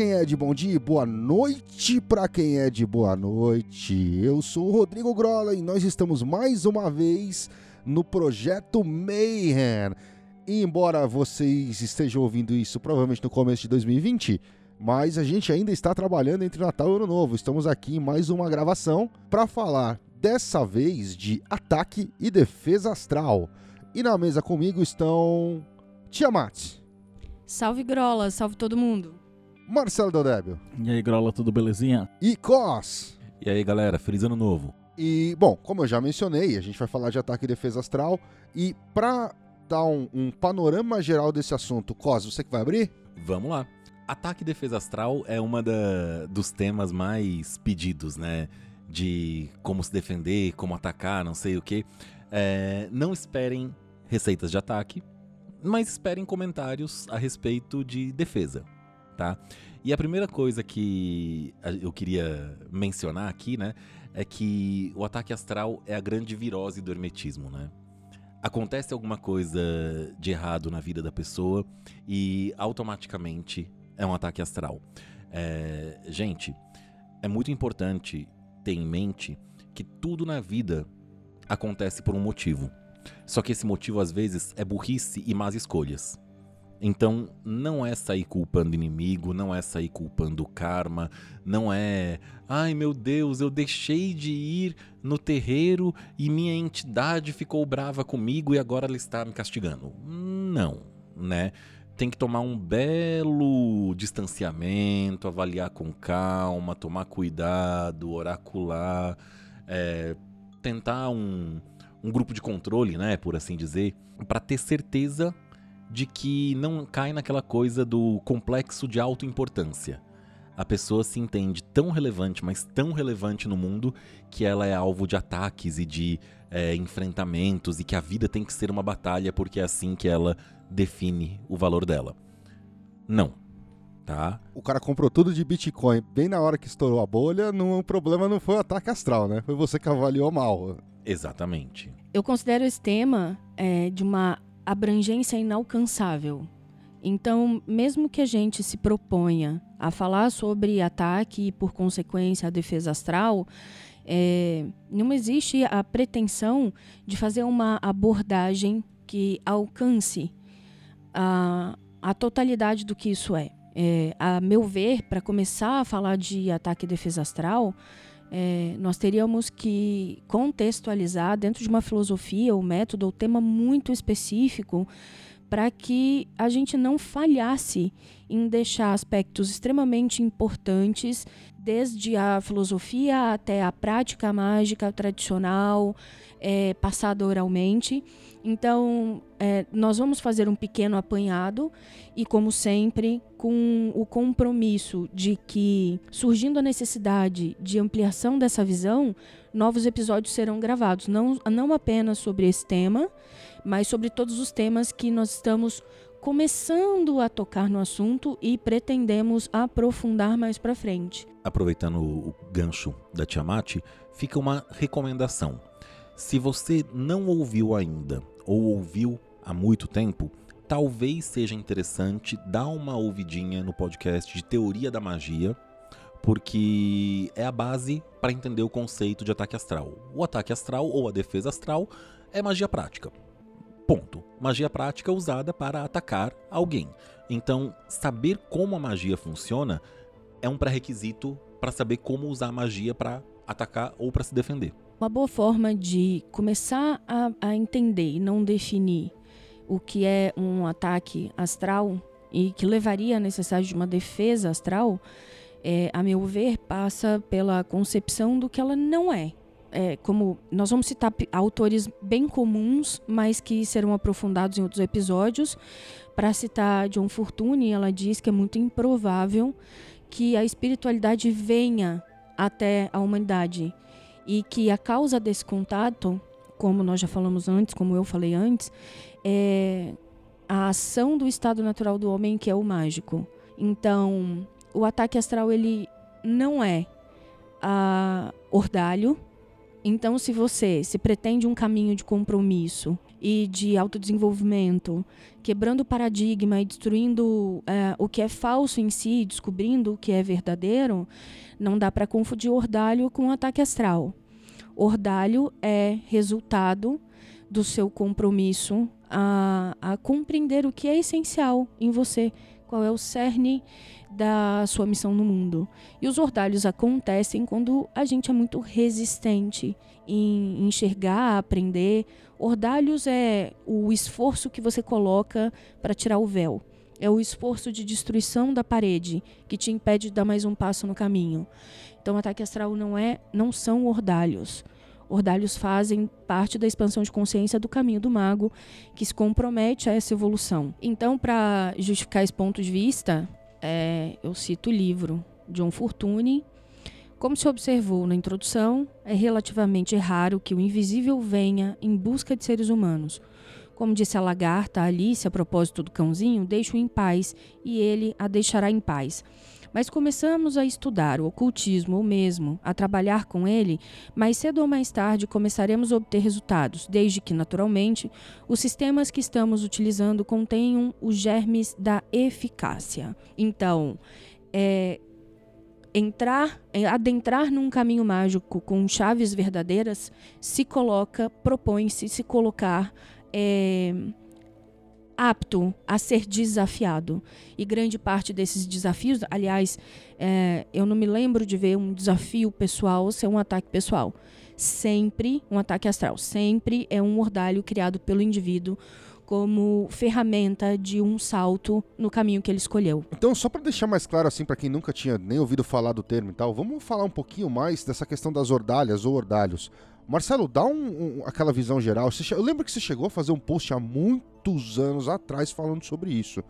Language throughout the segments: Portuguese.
Quem é de bom dia e boa noite para quem é de boa noite. Eu sou o Rodrigo Grola e nós estamos mais uma vez no projeto Mayhem. E embora vocês estejam ouvindo isso provavelmente no começo de 2020, mas a gente ainda está trabalhando entre Natal e Ano Novo. Estamos aqui em mais uma gravação para falar dessa vez de ataque e defesa astral. E na mesa comigo estão Tiamat, Salve Grola, salve todo mundo. Marcelo Dodébio E aí, Grola, tudo belezinha? e Cos. E aí, galera, feliz ano novo. E, bom, como eu já mencionei, a gente vai falar de ataque e defesa astral. E pra dar um, um panorama geral desse assunto, Cos, você que vai abrir? Vamos lá. Ataque e defesa astral é uma da- dos temas mais pedidos, né? De como se defender, como atacar, não sei o que. não esperem receitas de ataque, mas esperem comentários a respeito de defesa, tá? E a primeira coisa que eu queria mencionar aqui, né? É que o ataque astral é a grande virose do hermetismo, né? Acontece alguma coisa de errado na vida da pessoa e automaticamente é um ataque astral. É, gente, é muito importante ter em mente que tudo na vida acontece por um motivo. Só que esse motivo às vezes é burrice e más escolhas. Então, não é sair culpando inimigo, não é sair culpando karma, não é, ai meu Deus, eu deixei de ir no terreiro e minha entidade ficou brava comigo e agora ela está me castigando. Não, né? Tem que tomar um belo distanciamento, avaliar com calma, tomar cuidado, oracular, é, tentar um, um grupo de controle, né, por assim dizer, para ter certeza de que não cai naquela coisa do complexo de autoimportância. A pessoa se entende tão relevante, mas tão relevante no mundo, que ela é alvo de ataques e de é, enfrentamentos e que a vida tem que ser uma batalha porque é assim que ela define o valor dela. Não. Tá? O cara comprou tudo de Bitcoin bem na hora que estourou a bolha. Não, o problema não foi o ataque astral, né? Foi você que avaliou mal. Exatamente. Eu considero esse tema é, de uma abrangência inalcançável. Então, mesmo que a gente se proponha a falar sobre ataque e, por consequência, a defesa astral, é, não existe a pretensão de fazer uma abordagem que alcance a, a totalidade do que isso é. É, a meu ver, para começar a falar de ataque e defesa astral, é, nós teríamos que contextualizar dentro de uma filosofia, ou método, ou tema muito específico, para que a gente não falhasse em deixar aspectos extremamente importantes, desde a filosofia até a prática mágica tradicional, é, passada oralmente. Então, é, nós vamos fazer um pequeno apanhado e, como sempre, com o compromisso de que, surgindo a necessidade de ampliação dessa visão, novos episódios serão gravados, não, não apenas sobre esse tema, mas sobre todos os temas que nós estamos começando a tocar no assunto e pretendemos aprofundar mais para frente. Aproveitando o gancho da Tiamat, fica uma recomendação. Se você não ouviu ainda ou ouviu há muito tempo, talvez seja interessante dar uma ouvidinha no podcast de Teoria da Magia, porque é a base para entender o conceito de ataque astral. O ataque astral ou a defesa astral é magia prática. Ponto. Magia prática usada para atacar alguém. Então, saber como a magia funciona é um pré-requisito para saber como usar a magia para atacar ou para se defender. Uma boa forma de começar a, a entender e não definir o que é um ataque astral e que levaria à necessidade de uma defesa astral, é, a meu ver, passa pela concepção do que ela não é. É, como nós vamos citar autores bem comuns, mas que serão aprofundados em outros episódios. Para citar John Fortune, ela diz que é muito improvável que a espiritualidade venha até a humanidade. E que a causa desse contato, como nós já falamos antes, como eu falei antes, é a ação do estado natural do homem, que é o mágico. Então, o ataque astral ele não é a ordalho. Então, se você se pretende um caminho de compromisso e de autodesenvolvimento, quebrando o paradigma e destruindo é, o que é falso em si, descobrindo o que é verdadeiro, não dá para confundir ordalho com ataque astral. Ordalho é resultado do seu compromisso a, a compreender o que é essencial em você, qual é o cerne da sua missão no mundo. E os ordalhos acontecem quando a gente é muito resistente em enxergar, aprender. Ordalhos é o esforço que você coloca para tirar o véu. É o esforço de destruição da parede que te impede de dar mais um passo no caminho. Então, ataque astral não é, não são ordalhos. Ordalhos fazem parte da expansão de consciência do caminho do mago, que se compromete a essa evolução. Então, para justificar esse ponto de vista, é, eu cito o livro John Fortune. Como se observou na introdução, é relativamente raro que o invisível venha em busca de seres humanos. Como disse a lagarta Alice a propósito do cãozinho, deixe-o em paz e ele a deixará em paz. Mas começamos a estudar o ocultismo ou mesmo a trabalhar com ele, mais cedo ou mais tarde começaremos a obter resultados, desde que, naturalmente, os sistemas que estamos utilizando contenham os germes da eficácia. Então, é, entrar, é, adentrar num caminho mágico com chaves verdadeiras se coloca, propõe-se se colocar é, apto a ser desafiado. E grande parte desses desafios, aliás, é, eu não me lembro de ver um desafio pessoal ser um ataque pessoal. Sempre um ataque astral. Sempre é um ordalho criado pelo indivíduo como ferramenta de um salto no caminho que ele escolheu. Então, só para deixar mais claro assim para quem nunca tinha nem ouvido falar do termo e tal, vamos falar um pouquinho mais dessa questão das ordalhas ou ordalhos. Marcelo, dá um, um, aquela visão geral. Você, eu lembro que você chegou a fazer um post há muitos anos atrás falando sobre isso.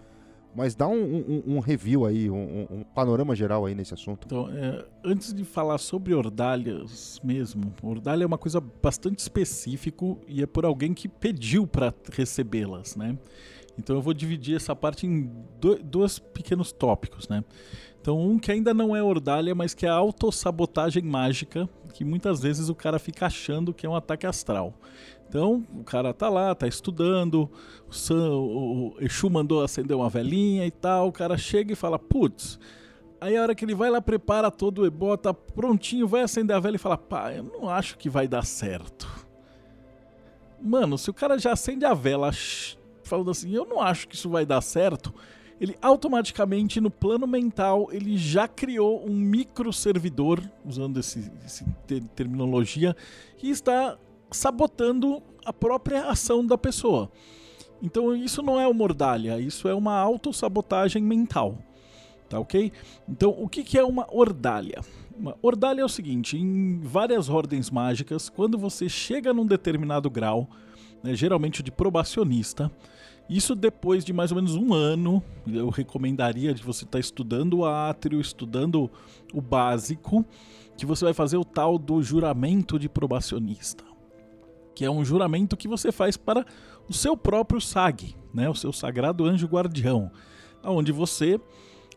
Mas dá um, um review aí, um, panorama geral aí nesse assunto. Então, é, antes de falar sobre ordalhas mesmo, ordalha é uma coisa bastante específico e é por alguém que pediu para recebê-las, né? Então eu vou dividir essa parte em dois pequenos tópicos, né? Então, um que ainda não é ordalha, mas que é a autossabotagem mágica, que muitas vezes o cara fica achando que é um ataque astral. Então, o cara tá lá, tá estudando, o, Sam, o Exu mandou acender uma velhinha e tal, o cara chega e fala, putz, aí a hora que ele vai lá, prepara todo o ebó, tá prontinho, vai acender a vela e fala, pá, eu não acho que vai dar certo. Mano, se o cara já acende a vela falando assim, eu não acho que isso vai dar certo, ele automaticamente no plano mental ele já criou um microservidor, usando esse, esse ter terminologia, que está sabotando a própria ação da pessoa. Então isso não é uma ordalha, isso é uma autossabotagem mental. Tá ok? Então o que, que é uma ordalha? Uma ordalha é o seguinte: em várias ordens mágicas, quando você chega num determinado grau, né, geralmente de probacionista, isso depois de mais ou menos um ano, eu recomendaria de você estar tá estudando o átrio, estudando o básico, que você vai fazer o tal do juramento de probacionista, que é um juramento que você faz para o seu próprio SAG, né, o seu sagrado anjo guardião, aonde você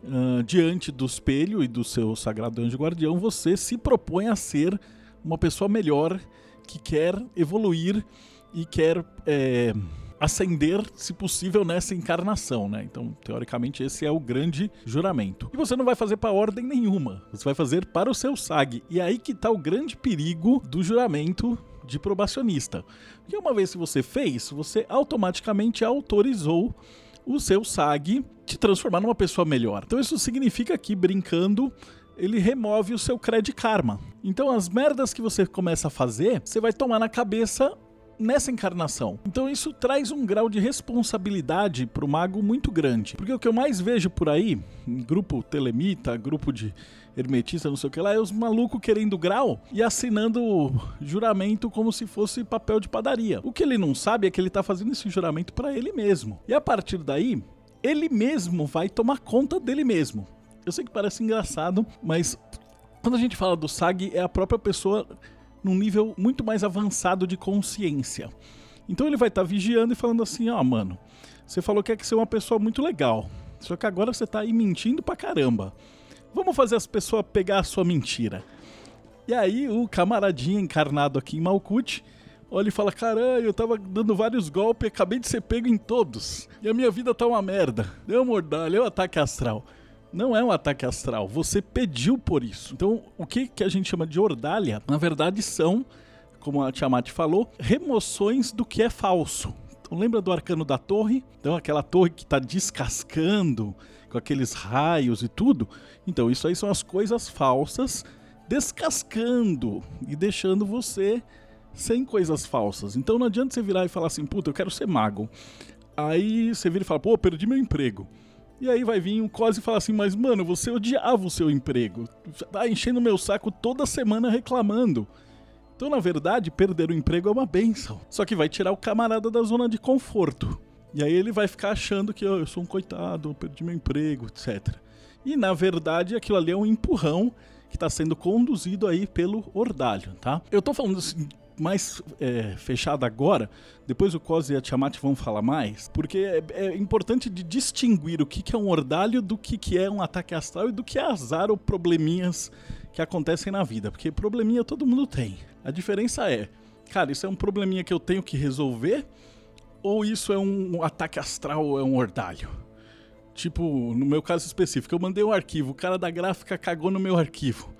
uh, diante do espelho e do seu sagrado anjo guardião, você se propõe a ser uma pessoa melhor que quer evoluir e quer é, ascender, se possível, nessa encarnação, né? Então, teoricamente, esse é o grande juramento. E você não vai fazer para ordem nenhuma, você vai fazer para o seu SAG. E é aí que tá o grande perigo do juramento de probacionista. Porque uma vez que você fez, você automaticamente autorizou o seu SAG te transformar numa pessoa melhor. Então isso significa que brincando ele remove o seu crédito karma. Então as merdas que você começa a fazer, você vai tomar na cabeça nessa encarnação. Então isso traz um grau de responsabilidade pro mago muito grande. Porque o que eu mais vejo por aí, grupo telemita, grupo de hermetista, não sei o que lá, é os malucos querendo grau e assinando juramento como se fosse papel de padaria. O que ele não sabe é que ele tá fazendo esse juramento para ele mesmo. E a partir daí, ele mesmo vai tomar conta dele mesmo. Eu sei que parece engraçado, mas Quando a gente fala do SAG, é a própria pessoa num nível muito mais avançado de consciência. Então ele vai estar tá vigiando e falando assim: ó, oh, mano, você falou que é que você é uma pessoa muito legal. Só que agora você tá aí mentindo pra caramba. Vamos fazer as pessoas pegar a sua mentira. E aí o camaradinha encarnado aqui em Malkuth olha e fala: Caralho, eu tava dando vários golpes acabei de ser pego em todos. E a minha vida tá uma merda. Deu mordalha, um ataque astral. Não é um ataque astral, você pediu por isso. Então, o que, que a gente chama de ordalha, na verdade, são, como a Tiamat falou, remoções do que é falso. Então, lembra do arcano da torre? Então, aquela torre que está descascando, com aqueles raios e tudo. Então, isso aí são as coisas falsas descascando e deixando você sem coisas falsas. Então não adianta você virar e falar assim, puta, eu quero ser mago. Aí você vira e fala, pô, perdi meu emprego. E aí vai vir um Cos e fala assim, mas mano, você odiava o seu emprego. Tá enchendo meu saco toda semana reclamando. Então, na verdade, perder o emprego é uma benção. Só que vai tirar o camarada da zona de conforto. E aí ele vai ficar achando que oh, eu sou um coitado, eu perdi meu emprego, etc. E na verdade aquilo ali é um empurrão que está sendo conduzido aí pelo Ordalho, tá? Eu tô falando assim, mais é, fechado agora, depois o Cos e a Tiamat vão falar mais, porque é, é importante de distinguir o que, que é um ordalho do que, que é um ataque astral e do que é azar ou probleminhas que acontecem na vida, porque probleminha todo mundo tem. A diferença é, cara, isso é um probleminha que eu tenho que resolver ou isso é um ataque astral ou é um ordalho? Tipo, no meu caso específico, eu mandei um arquivo, o cara da gráfica cagou no meu arquivo.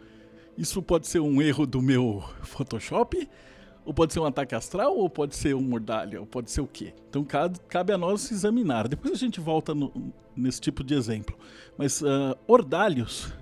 Isso pode ser um erro do meu Photoshop? Ou pode ser um ataque astral, ou pode ser um mordalha, ou pode ser o quê? Então cabe a nós examinar. Depois a gente volta no, nesse tipo de exemplo. Mas uh, ordalhos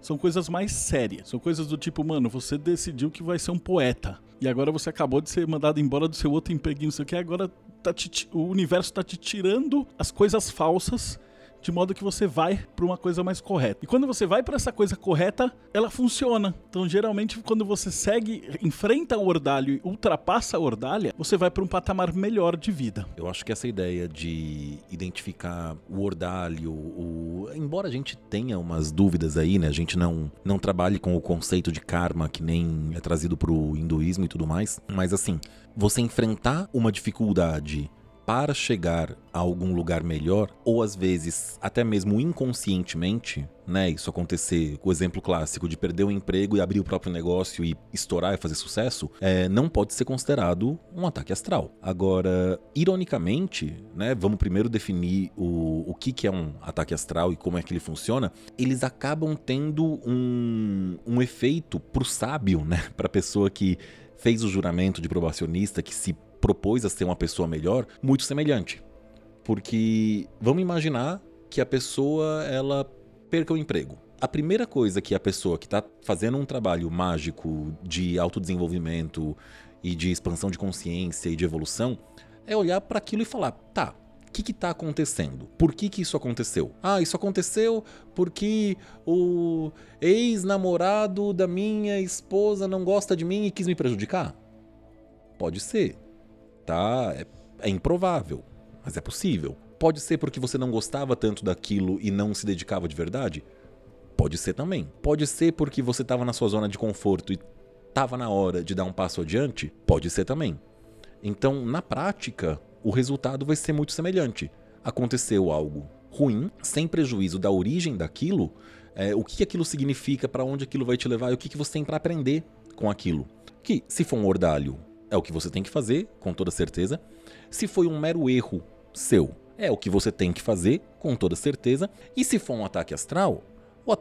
são coisas mais sérias. São coisas do tipo, mano, você decidiu que vai ser um poeta. E agora você acabou de ser mandado embora do seu outro empreguinho, não sei o que, agora tá te, o universo tá te tirando as coisas falsas de modo que você vai para uma coisa mais correta. E quando você vai para essa coisa correta, ela funciona. Então, geralmente, quando você segue, enfrenta o ordalho e ultrapassa a ordalha, você vai para um patamar melhor de vida. Eu acho que essa ideia de identificar o ordalho, o... embora a gente tenha umas dúvidas aí, né? A gente não, não trabalhe com o conceito de karma que nem é trazido pro hinduísmo e tudo mais, mas assim, você enfrentar uma dificuldade para chegar a algum lugar melhor, ou às vezes até mesmo inconscientemente, né? Isso acontecer, o exemplo clássico de perder o emprego e abrir o próprio negócio e estourar e fazer sucesso, é, não pode ser considerado um ataque astral. Agora, ironicamente, né? Vamos primeiro definir o, o que, que é um ataque astral e como é que ele funciona. Eles acabam tendo um, um efeito pro sábio, né? Pra pessoa que fez o juramento de probacionista, que se propôs a ser uma pessoa melhor, muito semelhante. Porque vamos imaginar que a pessoa ela perca o emprego. A primeira coisa que a pessoa que está fazendo um trabalho mágico de autodesenvolvimento e de expansão de consciência e de evolução é olhar para aquilo e falar: tá, o que está acontecendo? Por que, que isso aconteceu? Ah, isso aconteceu porque o ex-namorado da minha esposa não gosta de mim e quis me prejudicar? Pode ser tá? É, é improvável, mas é possível. Pode ser porque você não gostava tanto daquilo e não se dedicava de verdade? Pode ser também. Pode ser porque você estava na sua zona de conforto e estava na hora de dar um passo adiante? Pode ser também. Então, na prática, o resultado vai ser muito semelhante. Aconteceu algo ruim, sem prejuízo da origem daquilo, é, o que aquilo significa, para onde aquilo vai te levar e o que, que você tem para aprender com aquilo. Que, se for um ordalho é o que você tem que fazer, com toda certeza. Se foi um mero erro seu, é o que você tem que fazer, com toda certeza. E se for um ataque astral,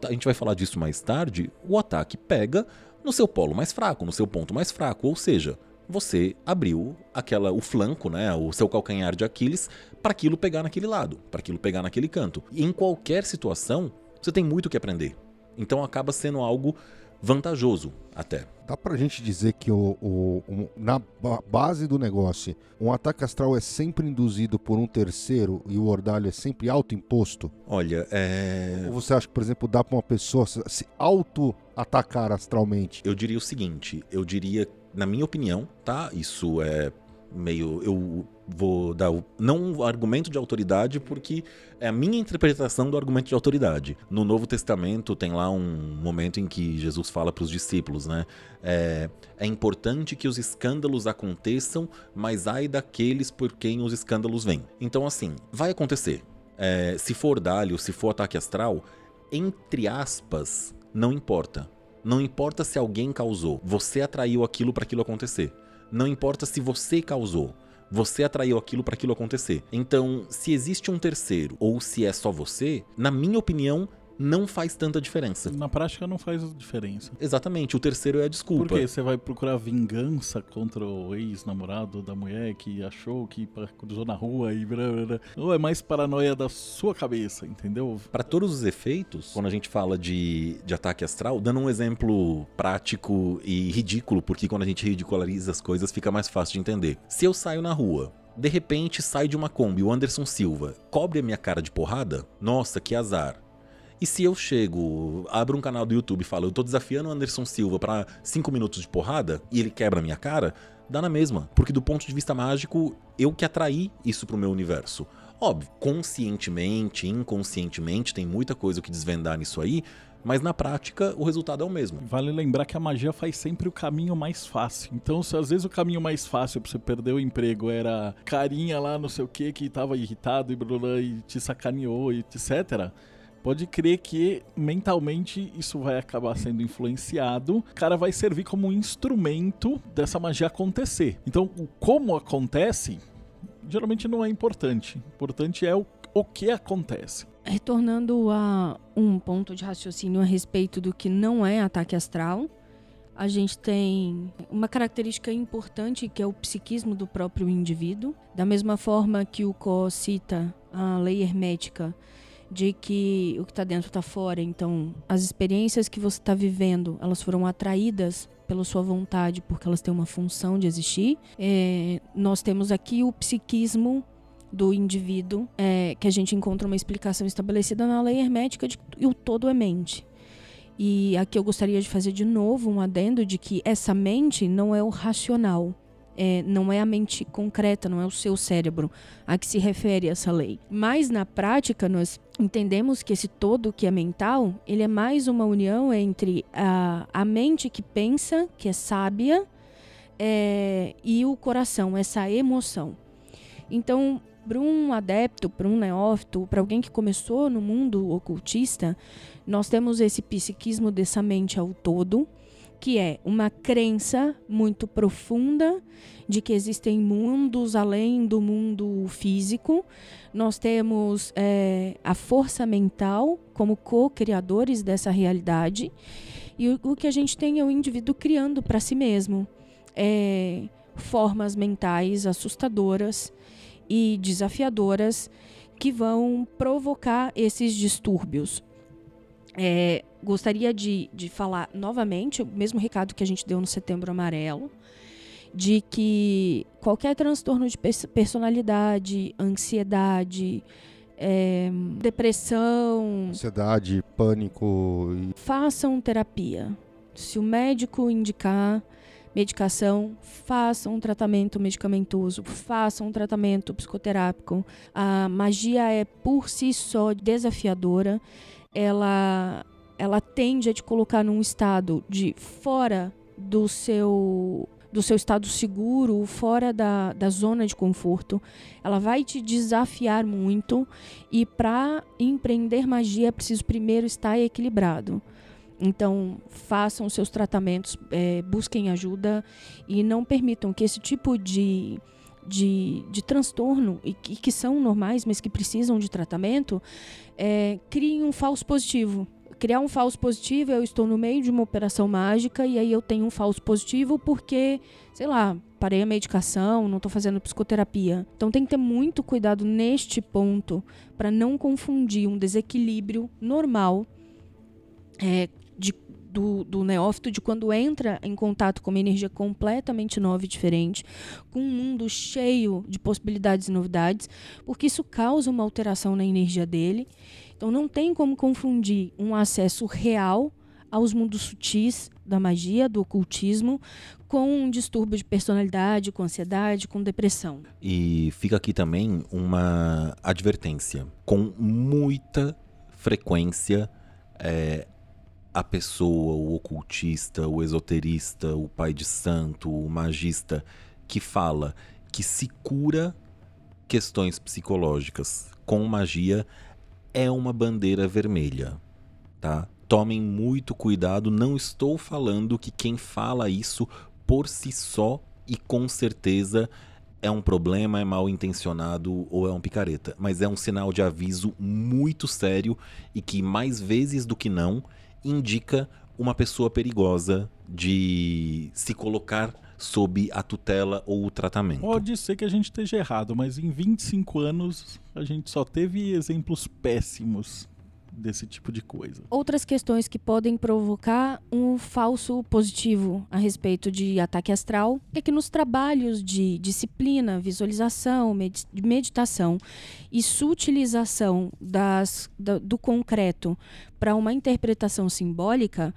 a gente vai falar disso mais tarde, o ataque pega no seu polo mais fraco, no seu ponto mais fraco, ou seja, você abriu aquela o flanco, né, o seu calcanhar de Aquiles para aquilo pegar naquele lado, para aquilo pegar naquele canto. E em qualquer situação, você tem muito que aprender. Então acaba sendo algo vantajoso até. Dá pra gente dizer que o, o, o, na base do negócio, um ataque astral é sempre induzido por um terceiro e o ordalho é sempre autoimposto? Olha, é. Ou você acha que, por exemplo, dá pra uma pessoa se auto-atacar astralmente? Eu diria o seguinte: eu diria, na minha opinião, tá? Isso é meio. Eu vou dar não argumento de autoridade, porque é a minha interpretação do argumento de autoridade. No Novo Testamento tem lá um momento em que Jesus fala para os discípulos, né? É, é importante que os escândalos aconteçam, mas ai daqueles por quem os escândalos vêm. Então, assim, vai acontecer. É, se for dalho, se for ataque astral, entre aspas, não importa. Não importa se alguém causou, você atraiu aquilo para aquilo acontecer. Não importa se você causou, você atraiu aquilo para aquilo acontecer. Então, se existe um terceiro ou se é só você, na minha opinião, não faz tanta diferença. Na prática não faz diferença. Exatamente, o terceiro é a desculpa. Por quê? Você vai procurar vingança contra o ex-namorado da mulher que achou que cruzou na rua e blá, blá, blá. ou é mais paranoia da sua cabeça, entendeu? Para todos os efeitos, quando a gente fala de, de ataque astral, dando um exemplo prático e ridículo, porque quando a gente ridiculariza as coisas fica mais fácil de entender. Se eu saio na rua de repente sai de uma Kombi o Anderson Silva, cobre a minha cara de porrada? Nossa, que azar. E se eu chego, abro um canal do YouTube e falo, eu tô desafiando o Anderson Silva para 5 minutos de porrada e ele quebra a minha cara, dá na mesma. Porque do ponto de vista mágico, eu que atraí isso pro meu universo. Óbvio, conscientemente, inconscientemente, tem muita coisa que desvendar nisso aí, mas na prática o resultado é o mesmo. Vale lembrar que a magia faz sempre o caminho mais fácil. Então, se às vezes o caminho mais fácil pra você perder o emprego era carinha lá, não sei o que, que tava irritado e, blá, blá, e te sacaneou, etc pode crer que mentalmente isso vai acabar sendo influenciado. O cara vai servir como um instrumento dessa magia acontecer. Então, o como acontece geralmente não é importante. O importante é o, o que acontece. Retornando a um ponto de raciocínio a respeito do que não é ataque astral, a gente tem uma característica importante que é o psiquismo do próprio indivíduo. Da mesma forma que o Co cita a lei hermética de que o que está dentro está fora. Então, as experiências que você está vivendo, elas foram atraídas pela sua vontade, porque elas têm uma função de existir. É, nós temos aqui o psiquismo do indivíduo, é, que a gente encontra uma explicação estabelecida na lei hermética de que o todo é mente. E aqui eu gostaria de fazer de novo um adendo de que essa mente não é o racional é, não é a mente concreta, não é o seu cérebro a que se refere essa lei. Mas na prática nós entendemos que esse todo que é mental, ele é mais uma união entre a, a mente que pensa, que é sábia, é, e o coração, essa emoção. Então, para um adepto, para um neófito, para alguém que começou no mundo ocultista, nós temos esse psiquismo dessa mente ao todo, que é uma crença muito profunda de que existem mundos além do mundo físico. Nós temos é, a força mental como co-criadores dessa realidade. E o, o, que a gente tem é o indivíduo criando para si mesmo é, formas mentais assustadoras e desafiadoras que vão provocar esses distúrbios. É, gostaria de, de falar novamente o mesmo recado que a gente deu no Setembro Amarelo, de que qualquer transtorno de personalidade, ansiedade, é, depressão, ansiedade, pânico, façam terapia. Se o médico indicar medicação, façam um tratamento medicamentoso, façam um tratamento psicoterápico. A magia é por si só desafiadora. Ela ela tende a te colocar num estado de fora do seu do seu estado seguro, fora da, da zona de conforto. Ela vai te desafiar muito e para empreender magia é preciso primeiro estar equilibrado. Então, façam seus tratamentos, é, busquem ajuda e não permitam que esse tipo de, de, de transtorno, e que, que são normais, mas que precisam de tratamento, é, criem um falso positivo criar um falso positivo, eu estou no meio de uma operação mágica e aí eu tenho um falso positivo porque, sei lá, parei a medicação, não estou fazendo psicoterapia. Então tem que ter muito cuidado neste ponto para não confundir um desequilíbrio normal é, do, do neófito de quando entra em contato com uma energia completamente nova e diferente, com um mundo cheio de possibilidades e novidades, porque isso causa uma alteração na energia dele então não tem como confundir um acesso real aos mundos sutis da magia, do ocultismo, com um distúrbio de personalidade, com ansiedade, com depressão. E fica aqui também uma advertência. Com muita frequência, é, a pessoa, o ocultista, o esoterista, o pai de santo, o magista, que fala que se cura questões psicológicas com magia é uma bandeira vermelha, tá? Tomem muito cuidado, não estou falando que quem fala isso por si só e com certeza é um problema, é mal intencionado ou é um picareta, mas é um sinal de aviso muito sério e que mais vezes do que não indica uma pessoa perigosa de se colocar sob a tutela ou o tratamento. Pode ser que a gente esteja errado, mas em 25 anos a gente só teve exemplos péssimos desse tipo de coisa. Outras questões que podem provocar um falso positivo a respeito de ataque astral é que nos trabalhos de disciplina, visualização, meditação e sutilização das, do, do concreto para uma interpretação simbólica,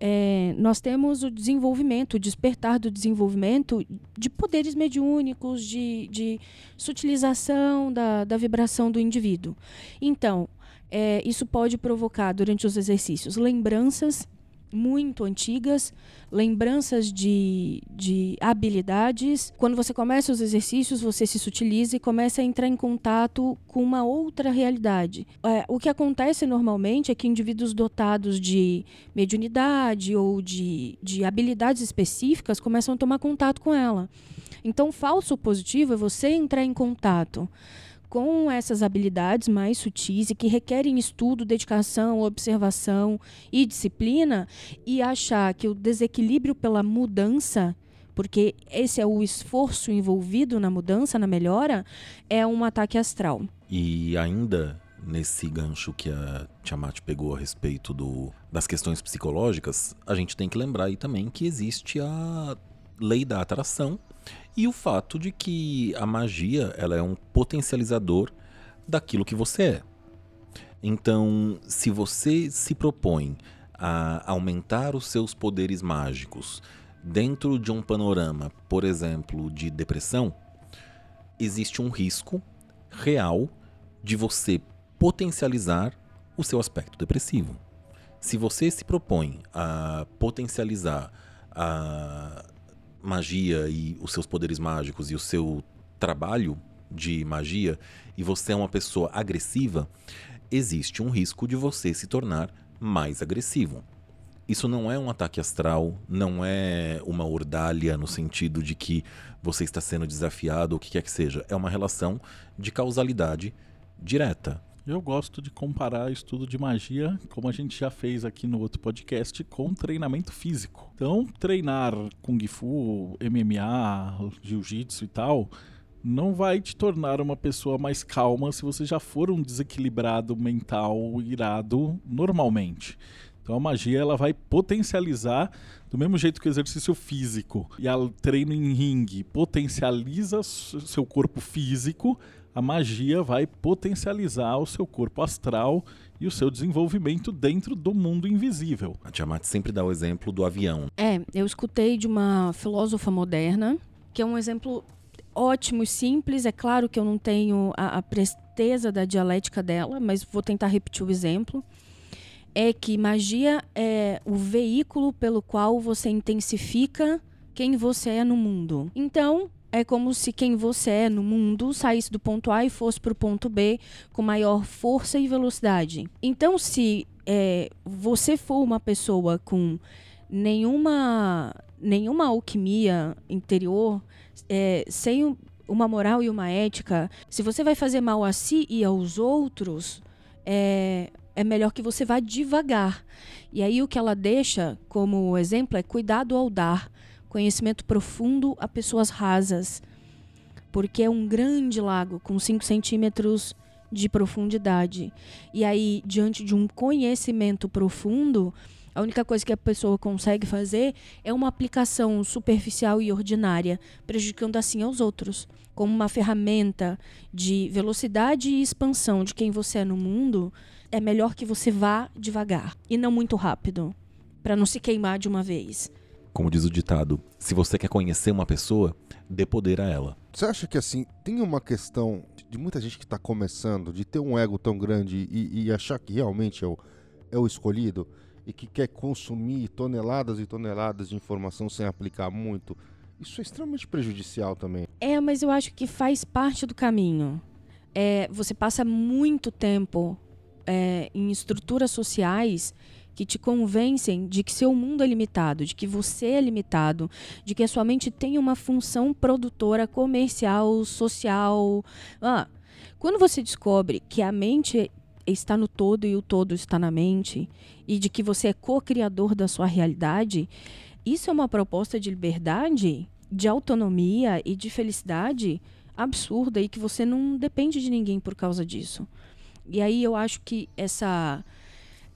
é, nós temos o desenvolvimento, o despertar do desenvolvimento de poderes mediúnicos, de, de sutilização da, da vibração do indivíduo. Então, é, isso pode provocar, durante os exercícios, lembranças muito antigas, lembranças de, de habilidades. Quando você começa os exercícios, você se sutiliza e começa a entrar em contato com uma outra realidade. É, o que acontece normalmente é que indivíduos dotados de mediunidade ou de, de habilidades específicas começam a tomar contato com ela. Então, falso positivo é você entrar em contato com essas habilidades mais sutis e que requerem estudo, dedicação, observação e disciplina e achar que o desequilíbrio pela mudança porque esse é o esforço envolvido na mudança, na melhora, é um ataque astral. E ainda nesse gancho que a Tiamat pegou a respeito do, das questões psicológicas, a gente tem que lembrar aí também que existe a lei da atração e o fato de que a magia ela é um potencializador daquilo que você é. Então, se você se propõe a aumentar os seus poderes mágicos dentro de um panorama, por exemplo, de depressão, existe um risco real de você potencializar o seu aspecto depressivo. Se você se propõe a potencializar a magia e os seus poderes mágicos e o seu trabalho de magia e você é uma pessoa agressiva, existe um risco de você se tornar mais agressivo. Isso não é um ataque astral, não é uma ordalha no sentido de que você está sendo desafiado ou o que quer que seja. É uma relação de causalidade direta. Eu gosto de comparar estudo de magia, como a gente já fez aqui no outro podcast, com treinamento físico. Então, treinar Kung Fu, MMA, Jiu-Jitsu e tal, não vai te tornar uma pessoa mais calma se você já for um desequilibrado mental irado normalmente. Então a magia ela vai potencializar do mesmo jeito que o exercício físico e o treino em ringue potencializa seu corpo físico, a magia vai potencializar o seu corpo astral e o seu desenvolvimento dentro do mundo invisível. A Tiamat sempre dá o exemplo do avião. É, eu escutei de uma filósofa moderna, que é um exemplo ótimo e simples. É claro que eu não tenho a, a presteza da dialética dela, mas vou tentar repetir o exemplo. É que magia é o veículo pelo qual você intensifica quem você é no mundo. Então, é como se quem você é no mundo saísse do ponto A e fosse para o ponto B com maior força e velocidade. Então, se é, você for uma pessoa com nenhuma, nenhuma alquimia interior, é, sem uma moral e uma ética, se você vai fazer mal a si e aos outros, é, é melhor que você vá devagar. E aí o que ela deixa como exemplo é cuidado ao dar conhecimento profundo a pessoas rasas, porque é um grande lago com 5 centímetros de profundidade. E aí, diante de um conhecimento profundo, a única coisa que a pessoa consegue fazer é uma aplicação superficial e ordinária, prejudicando assim aos outros. Como uma ferramenta de velocidade e expansão de quem você é no mundo, é melhor que você vá devagar e não muito rápido. para não se queimar de uma vez. Como diz o ditado, se você quer conhecer uma pessoa, dê poder a ela. Você acha que assim, tem uma questão de muita gente que está começando, de ter um ego tão grande e, e achar que realmente é o, é o escolhido e que quer consumir toneladas e toneladas de informação sem aplicar muito? Isso é extremamente prejudicial também. É, mas eu acho que faz parte do caminho. É, você passa muito tempo é, em estruturas sociais que te convencem de que seu mundo é limitado, de que você é limitado, de que a sua mente tem uma função produtora, comercial, social. Ah, quando você descobre que a mente está no todo e o todo está na mente, e de que você é co-criador da sua realidade, isso é uma proposta de liberdade, de autonomia e de felicidade absurda e que você não depende de ninguém por causa disso. E aí eu acho que essa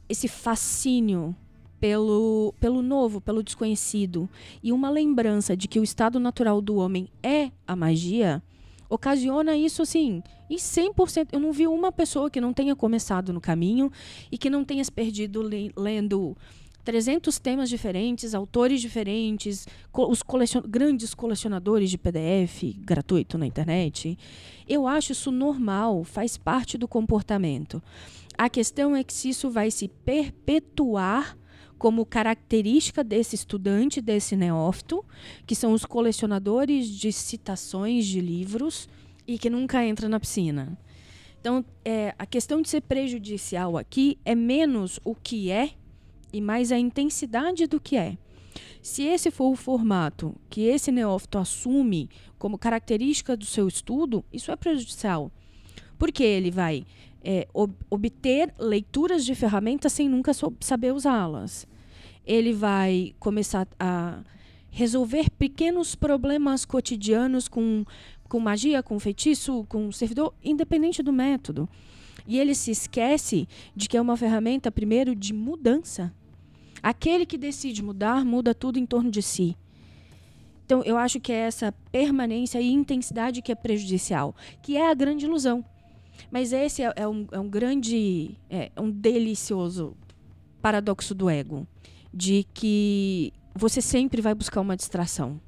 esse fascínio pelo, pelo novo, pelo desconhecido e uma lembrança de que o estado natural do homem é a magia, ocasiona isso assim, e 100%. Eu não vi uma pessoa que não tenha começado no caminho e que não tenha se perdido lendo 300 temas diferentes, autores diferentes, co os colecion grandes colecionadores de PDF gratuito na internet. Eu acho isso normal, faz parte do comportamento. A questão é que se isso vai se perpetuar como característica desse estudante, desse neófito, que são os colecionadores de citações de livros e que nunca entra na piscina. Então, é, a questão de ser prejudicial aqui é menos o que é e mais a intensidade do que é. Se esse for o formato que esse neófito assume como característica do seu estudo, isso é prejudicial. Porque ele vai é, ob obter leituras de ferramentas sem nunca saber usá-las. Ele vai começar a resolver pequenos problemas cotidianos com, com magia, com feitiço, com servidor, independente do método. E ele se esquece de que é uma ferramenta, primeiro, de mudança. Aquele que decide mudar, muda tudo em torno de si. Então, eu acho que é essa permanência e intensidade que é prejudicial, que é a grande ilusão. Mas esse é, é, um, é um grande, é um delicioso paradoxo do ego, de que você sempre vai buscar uma distração.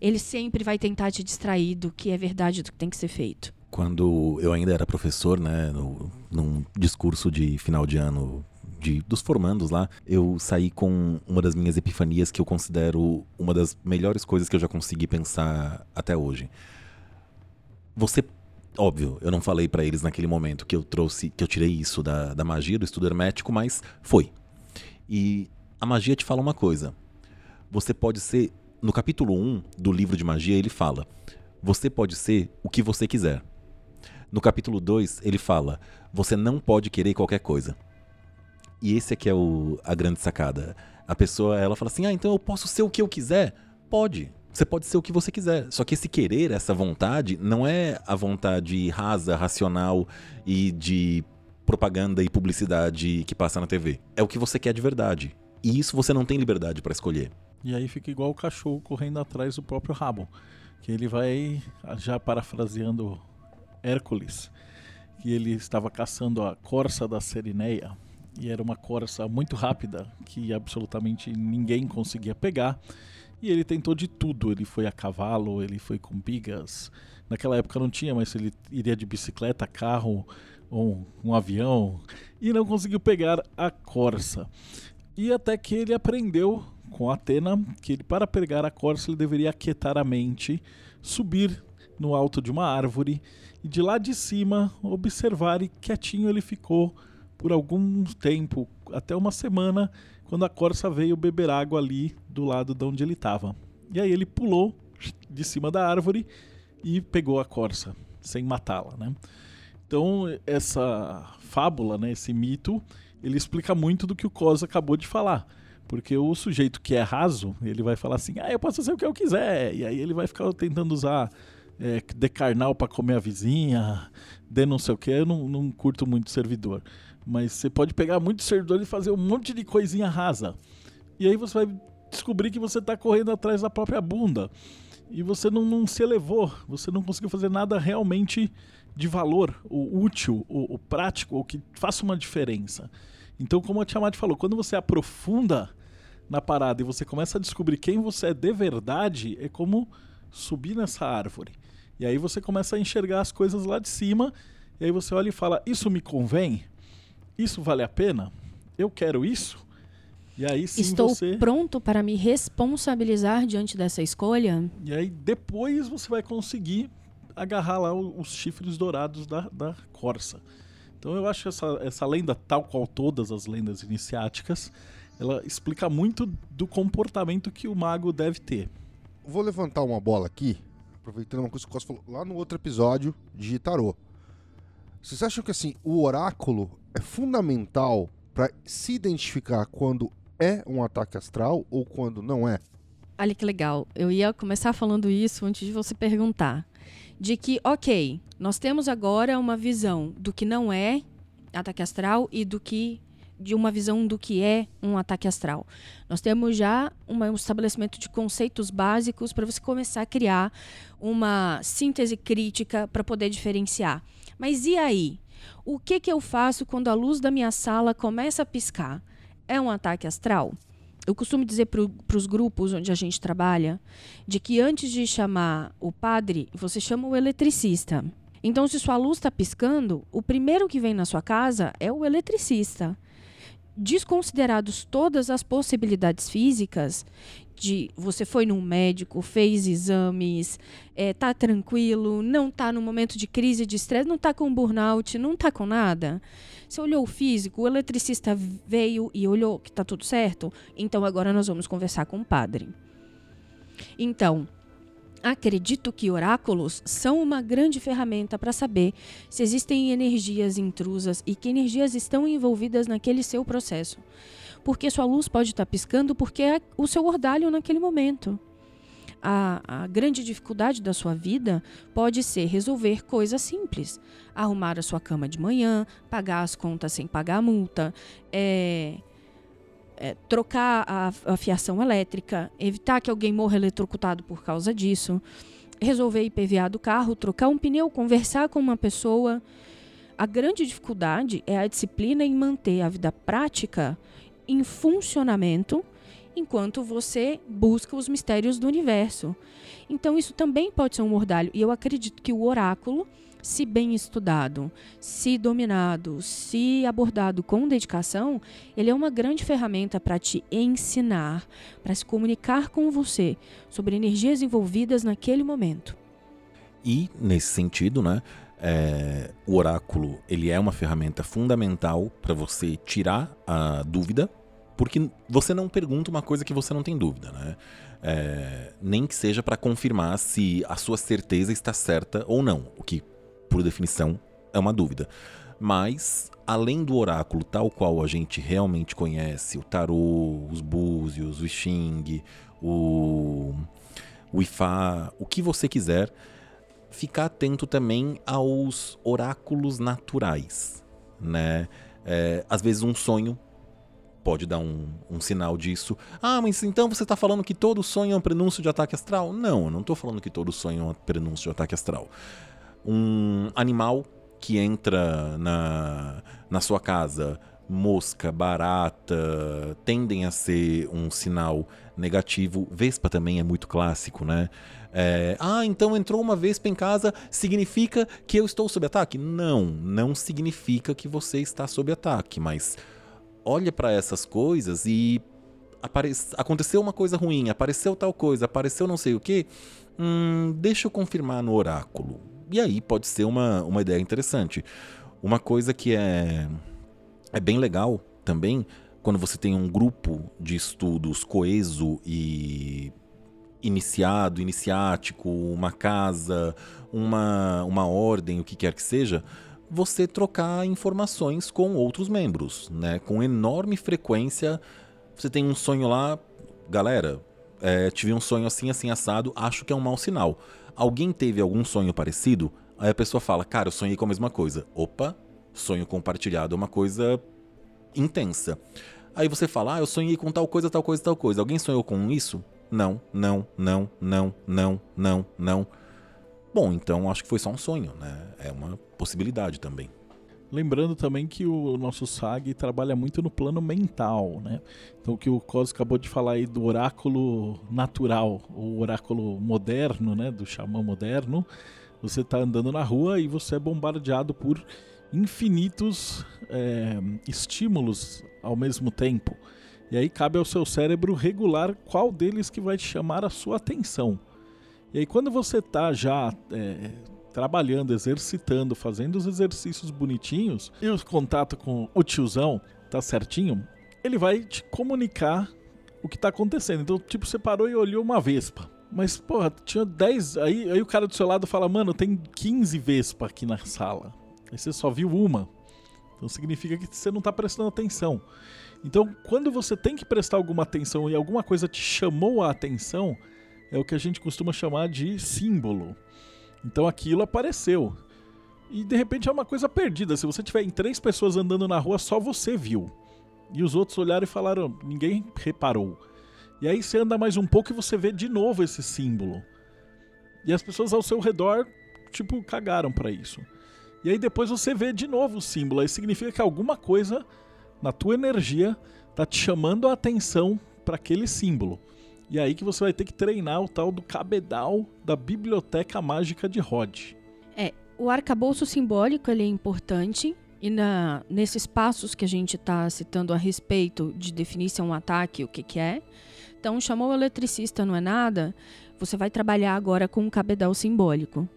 Ele sempre vai tentar te distrair do que é verdade, do que tem que ser feito quando eu ainda era professor, né, no, num discurso de final de ano de, dos formandos lá, eu saí com uma das minhas epifanias que eu considero uma das melhores coisas que eu já consegui pensar até hoje. Você óbvio, eu não falei para eles naquele momento que eu trouxe, que eu tirei isso da, da magia, do estudo hermético, mas foi. E a magia te fala uma coisa. Você pode ser. No capítulo 1 do livro de magia, ele fala: Você pode ser o que você quiser. No capítulo 2, ele fala: você não pode querer qualquer coisa. E esse aqui é o, a grande sacada. A pessoa, ela fala assim: "Ah, então eu posso ser o que eu quiser?" Pode. Você pode ser o que você quiser. Só que esse querer, essa vontade, não é a vontade rasa, racional e de propaganda e publicidade que passa na TV. É o que você quer de verdade. E isso você não tem liberdade para escolher. E aí fica igual o cachorro correndo atrás do próprio rabo. Que ele vai, já parafraseando Hércules, que ele estava caçando a corça da Serineia, e era uma corça muito rápida que absolutamente ninguém conseguia pegar. E ele tentou de tudo. Ele foi a cavalo, ele foi com bigas. Naquela época não tinha, mas ele iria de bicicleta, carro ou um, um avião e não conseguiu pegar a corça. E até que ele aprendeu com Atena que ele, para pegar a corça ele deveria aquietar a mente, subir no alto de uma árvore e de lá de cima observar e quietinho ele ficou por algum tempo, até uma semana, quando a corça veio beber água ali do lado de onde ele estava. E aí ele pulou de cima da árvore e pegou a corça, sem matá-la, né? Então, essa fábula, né, esse mito, ele explica muito do que o Cosa acabou de falar. Porque o sujeito que é raso, ele vai falar assim: ah, eu posso ser o que eu quiser. E aí ele vai ficar tentando usar é, de carnal para comer a vizinha, de não sei o que. Eu não, não curto muito servidor. Mas você pode pegar muito servidor e fazer um monte de coisinha rasa. E aí você vai descobrir que você está correndo atrás da própria bunda. E você não, não, se elevou, você não conseguiu fazer nada realmente de valor, o útil, o, o prático, o que faça uma diferença. Então, como a Tiamat falou, quando você aprofunda na parada e você começa a descobrir quem você é de verdade, é como subir nessa árvore. E aí você começa a enxergar as coisas lá de cima, e aí você olha e fala: Isso me convém? Isso vale a pena? Eu quero isso? E aí sim Estou você. pronto para me responsabilizar diante dessa escolha? E aí depois você vai conseguir agarrar lá os chifres dourados da, da corça. Então eu acho essa, essa lenda, tal qual todas as lendas iniciáticas, ela explica muito do comportamento que o mago deve ter. Vou levantar uma bola aqui, aproveitando uma coisa que o Costa falou lá no outro episódio de Tarô. Vocês acham que assim, o oráculo é fundamental para se identificar quando é um ataque astral ou quando não é? Olha que legal. Eu ia começar falando isso antes de você perguntar. De que, ok, nós temos agora uma visão do que não é ataque astral e do que. de uma visão do que é um ataque astral. Nós temos já um estabelecimento de conceitos básicos para você começar a criar uma síntese crítica para poder diferenciar. Mas e aí? O que, que eu faço quando a luz da minha sala começa a piscar? É um ataque astral? Eu costumo dizer para os grupos onde a gente trabalha de que antes de chamar o padre, você chama o eletricista. Então, se sua luz está piscando, o primeiro que vem na sua casa é o eletricista. Desconsiderados todas as possibilidades físicas de você foi num médico, fez exames, é, tá tranquilo, não tá no momento de crise de estresse, não tá com burnout, não tá com nada. Você olhou o físico, o eletricista veio e olhou que tá tudo certo, então agora nós vamos conversar com o padre. Então, acredito que oráculos são uma grande ferramenta para saber se existem energias intrusas e que energias estão envolvidas naquele seu processo. Porque sua luz pode estar piscando porque é o seu ordalho naquele momento. A, a grande dificuldade da sua vida pode ser resolver coisas simples. Arrumar a sua cama de manhã, pagar as contas sem pagar a multa, é, é, trocar a, a fiação elétrica, evitar que alguém morra eletrocutado por causa disso, resolver IPVA do carro, trocar um pneu, conversar com uma pessoa. A grande dificuldade é a disciplina em manter a vida prática em funcionamento enquanto você busca os mistérios do universo. Então, isso também pode ser um mordalho. E eu acredito que o oráculo, se bem estudado, se dominado, se abordado com dedicação, ele é uma grande ferramenta para te ensinar, para se comunicar com você sobre energias envolvidas naquele momento. E, nesse sentido, né, é, o oráculo ele é uma ferramenta fundamental para você tirar a dúvida, porque você não pergunta uma coisa que você não tem dúvida, né? É, nem que seja para confirmar se a sua certeza está certa ou não, o que, por definição, é uma dúvida. Mas, além do oráculo tal qual a gente realmente conhece, o tarô, os búzios, o xing, o, o ifá, o que você quiser, ficar atento também aos oráculos naturais, né? É, às vezes um sonho pode dar um, um, sinal disso. Ah, mas então você está falando que todo sonho é um prenúncio de ataque astral? Não, eu não estou falando que todo sonho é um prenúncio de ataque astral. Um animal que entra na, na sua casa, mosca, barata, tendem a ser um sinal negativo. Vespa também é muito clássico, né? É, ah, então entrou uma vespa em casa, significa que eu estou sob ataque? Não, não significa que você está sob ataque, mas olha para essas coisas e apare... aconteceu uma coisa ruim, apareceu tal coisa, apareceu não sei o que, hum, deixa eu confirmar no oráculo. E aí pode ser uma, uma ideia interessante. Uma coisa que é, é bem legal também, quando você tem um grupo de estudos coeso e iniciado, iniciático, uma casa, uma, uma ordem, o que quer que seja, você trocar informações com outros membros, né? Com enorme frequência, você tem um sonho lá, galera, é, tive um sonho assim, assim, assado, acho que é um mau sinal. Alguém teve algum sonho parecido? Aí a pessoa fala, cara, eu sonhei com a mesma coisa. Opa, sonho compartilhado é uma coisa intensa. Aí você fala, ah, eu sonhei com tal coisa, tal coisa, tal coisa. Alguém sonhou com isso? Não, não, não, não, não, não, não. Bom, então acho que foi só um sonho, né? É uma possibilidade também. Lembrando também que o nosso SAG trabalha muito no plano mental, né? Então o que o Cos acabou de falar aí do oráculo natural, o oráculo moderno, né? Do xamã moderno. Você está andando na rua e você é bombardeado por infinitos é, estímulos ao mesmo tempo. E aí cabe ao seu cérebro regular qual deles que vai te chamar a sua atenção. E aí quando você está já é, trabalhando, exercitando, fazendo os exercícios bonitinhos e o contato com o tiozão tá certinho, ele vai te comunicar o que tá acontecendo. Então, tipo, você parou e olhou uma vespa. Mas, porra, tinha 10. Aí, aí o cara do seu lado fala, mano, tem 15 vespas aqui na sala. Aí você só viu uma. Então significa que você não tá prestando atenção. Então, quando você tem que prestar alguma atenção e alguma coisa te chamou a atenção, é o que a gente costuma chamar de símbolo. Então aquilo apareceu. E de repente é uma coisa perdida. Se você tiver em três pessoas andando na rua, só você viu. E os outros olharam e falaram, ninguém reparou. E aí você anda mais um pouco e você vê de novo esse símbolo. E as pessoas ao seu redor, tipo, cagaram para isso. E aí depois você vê de novo o símbolo. Aí significa que alguma coisa na tua energia tá te chamando a atenção para aquele símbolo. E é aí que você vai ter que treinar o tal do cabedal da Biblioteca Mágica de Rod. É, o arcabouço simbólico ele é importante. E na, nesses passos que a gente está citando a respeito de definir se é um ataque, o que, que é. Então, chamou o eletricista, não é nada. Você vai trabalhar agora com um cabedal simbólico.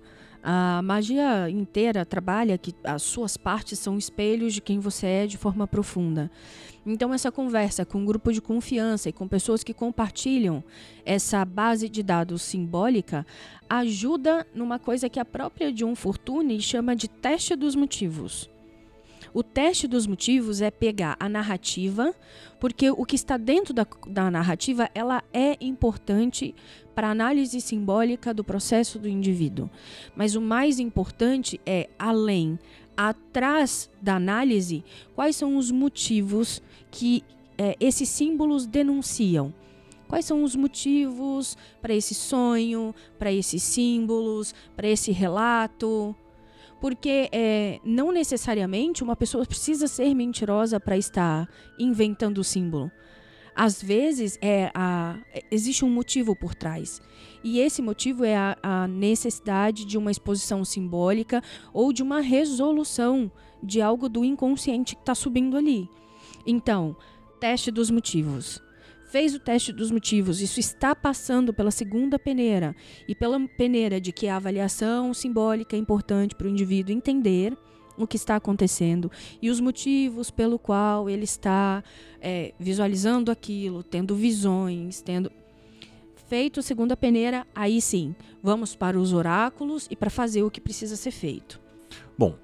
A magia inteira trabalha que as suas partes são espelhos de quem você é de forma profunda. Então, essa conversa com um grupo de confiança e com pessoas que compartilham essa base de dados simbólica ajuda numa coisa que a própria John Fortune chama de teste dos motivos. O teste dos motivos é pegar a narrativa, porque o que está dentro da, da narrativa ela é importante para a análise simbólica do processo do indivíduo. Mas o mais importante é, além atrás da análise, quais são os motivos que é, esses símbolos denunciam. Quais são os motivos para esse sonho, para esses símbolos, para esse relato? Porque é, não necessariamente uma pessoa precisa ser mentirosa para estar inventando o símbolo. Às vezes é a, existe um motivo por trás. E esse motivo é a, a necessidade de uma exposição simbólica ou de uma resolução de algo do inconsciente que está subindo ali. Então, teste dos motivos. Fez o teste dos motivos, isso está passando pela segunda peneira e pela peneira de que a avaliação simbólica é importante para o indivíduo entender o que está acontecendo e os motivos pelo qual ele está é, visualizando aquilo, tendo visões, tendo feito a segunda peneira, aí sim, vamos para os oráculos e para fazer o que precisa ser feito. Bom,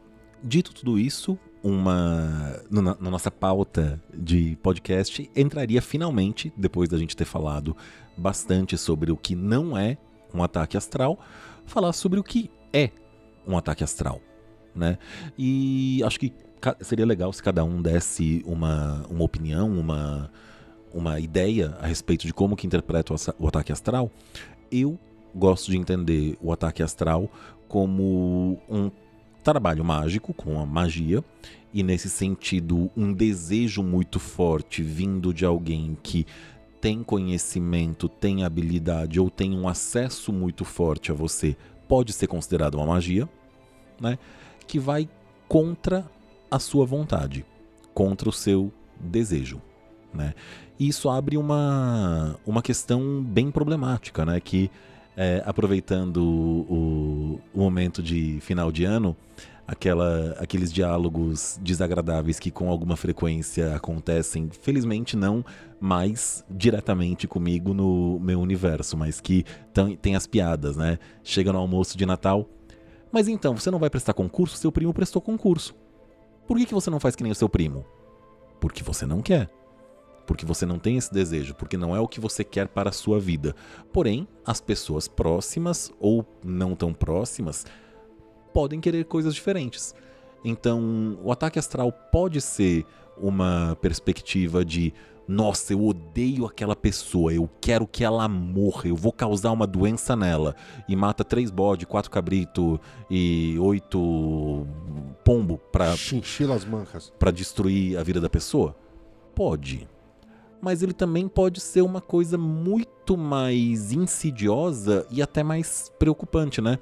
dito tudo isso, uma na, nossa pauta de podcast entraria finalmente, depois da gente ter falado bastante sobre o que não é um ataque astral, falar sobre o que é um ataque astral, né? E acho que seria legal se cada um desse uma, uma opinião, uma uma ideia a respeito de como que interpreta o ataque astral, eu gosto de entender o ataque astral como um trabalho mágico, com a magia, e nesse sentido, um desejo muito forte vindo de alguém que tem conhecimento, tem habilidade ou tem um acesso muito forte a você, pode ser considerado uma magia, né? Que vai contra a sua vontade, contra o seu desejo, né? E isso abre uma, uma questão bem problemática, né? Que, é, aproveitando o, o, momento de final de ano, aquela, aqueles diálogos desagradáveis que com alguma frequência acontecem, felizmente não mais diretamente comigo no meu universo, mas que tem as piadas, né? Chega no almoço de Natal. Mas então, você não vai prestar concurso? Seu primo prestou concurso. Por que, que você não faz que nem o seu primo? Porque você não quer porque você não tem esse desejo, porque não é o que você quer para a sua vida. Porém, as pessoas próximas ou não tão próximas podem querer coisas diferentes. Então, o ataque astral pode ser uma perspectiva de nossa, eu odeio aquela pessoa, eu quero que ela morra, eu vou causar uma doença nela. E mata três bode, quatro cabrito e oito pombo pra, Chinchilas mancas. pra destruir a vida da pessoa? Pode. Mas ele também pode ser uma coisa muito mais insidiosa e até mais preocupante, né?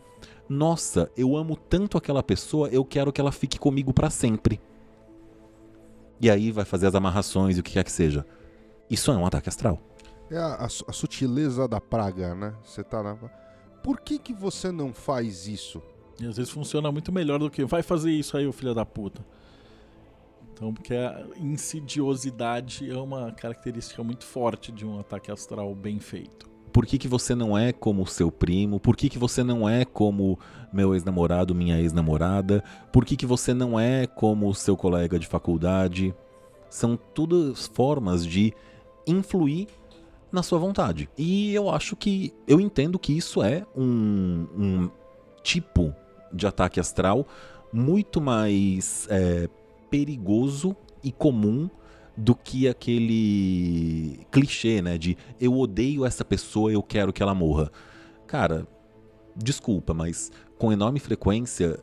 Nossa, eu amo tanto aquela pessoa, eu quero que ela fique comigo pra sempre. E aí vai fazer as amarrações e o que quer que seja. Isso é um ataque astral. É a, a a sutileza da praga, né? Você tá na. Por que que você não faz isso? E às vezes funciona muito melhor do que vai fazer isso aí, ô filho da puta. Então, porque a insidiosidade é uma característica muito forte de um ataque astral bem feito. Por que, que você não é como seu primo? Por que, que você não é como meu ex-namorado, minha ex-namorada? Por que, que você não é como seu colega de faculdade? São todas formas de influir na sua vontade. E eu acho que. Eu entendo que isso é um, um tipo de ataque astral muito mais é, perigoso e comum do que aquele clichê, né? De eu odeio essa pessoa, eu quero que ela morra. Cara, desculpa, mas com enorme frequência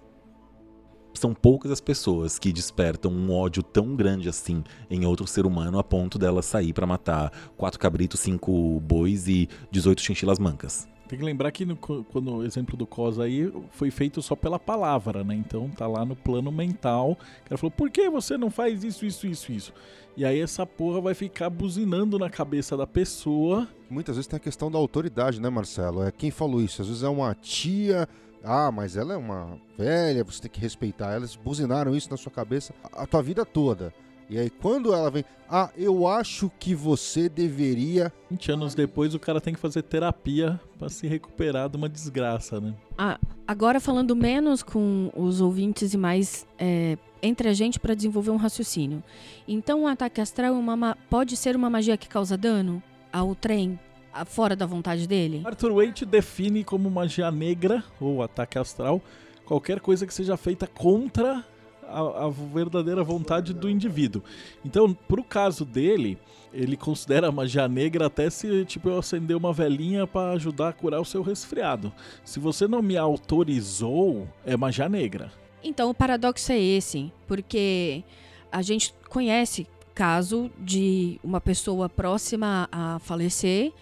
são poucas as pessoas que despertam um ódio tão grande assim em outro ser humano a ponto dela sair pra matar quatro cabritos, cinco bois e 18 chinchilas mancas. Tem que lembrar que no, quando o exemplo do COS aí foi feito só pela palavra, né? Então tá lá no plano mental. O cara falou, por que você não faz isso, isso, isso, isso? E aí essa porra vai ficar buzinando na cabeça da pessoa. Muitas vezes tem a questão da autoridade, né, Marcelo? É quem falou isso. Às vezes é uma tia. Ah, mas ela é uma velha, você tem que respeitar. Elas buzinaram isso na sua cabeça a a tua vida toda. E aí, quando ela vem, ah, eu acho que você deveria. 20 anos depois o cara tem que fazer terapia pra se recuperar de uma desgraça, né? Ah, agora falando menos com os ouvintes e mais é, entre a gente para desenvolver um raciocínio. Então, o ataque astral é uma ma- pode ser uma magia que causa dano ao trem a- fora da vontade dele? Arthur Waite define como magia negra, ou ataque astral, qualquer coisa que seja feita contra a, a verdadeira vontade do indivíduo. Então, pro caso dele, ele considera a magia negra até se tipo eu acender uma velinha pra ajudar a curar o seu resfriado. Se você não me autorizou, é magia negra. Então, o paradoxo é esse, porque a gente conhece caso de uma pessoa próxima a falecer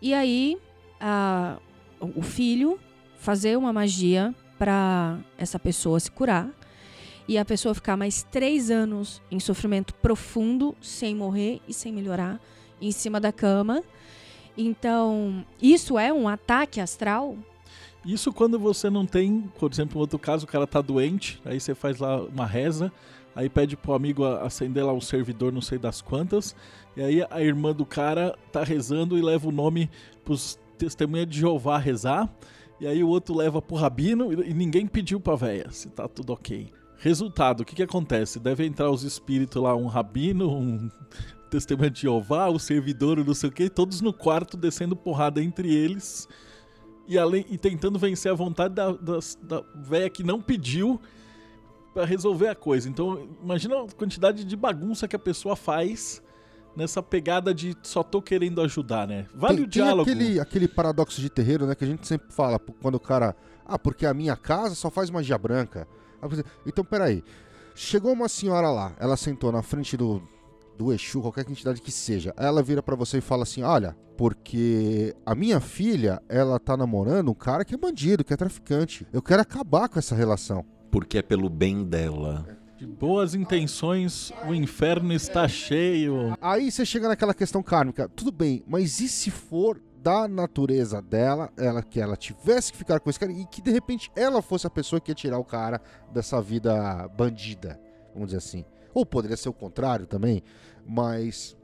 e aí a- o filho fazer uma magia para essa pessoa se curar e a pessoa ficar mais três anos em sofrimento profundo, sem morrer e sem melhorar, em cima da cama. Então, isso é um ataque astral? Isso quando você não tem, por exemplo, em outro caso, o cara tá doente, aí você faz lá uma reza, aí pede pro amigo acender lá um servidor não sei das quantas, e aí a irmã do cara tá rezando e leva o nome pros testemunhas de Jeová rezar, e aí o outro leva pro rabino e ninguém pediu pra véia se tá tudo ok. Resultado, o que que acontece? Deve entrar os espíritos lá, um rabino, um testemunha de Jeová, o servidor, não sei o que, todos no quarto descendo porrada entre eles e, além, e tentando vencer a vontade da, das- da véia que não pediu pra resolver a coisa. Então, imagina a quantidade de bagunça que a pessoa faz nessa pegada de só tô querendo ajudar, né? Vale tem, o diálogo. Tem aquele, aquele paradoxo de terreiro, né? Que a gente sempre fala quando o cara. Ah, porque a minha casa só faz magia branca. Então, peraí. Chegou uma senhora lá, ela sentou na frente do, do Exu, qualquer entidade que seja. Aí Ela vira pra você e fala assim: Olha, porque a minha filha, ela tá namorando um cara que é bandido, que é traficante. Eu quero acabar com essa relação. Porque é pelo bem dela. De boas intenções, o inferno está cheio. Aí você chega naquela questão kármica, tudo bem, mas e se for da natureza dela, ela que ela tivesse que ficar com esse cara e que de repente ela fosse a pessoa que ia tirar o cara dessa vida bandida, vamos dizer assim. Ou poderia ser o contrário também, mas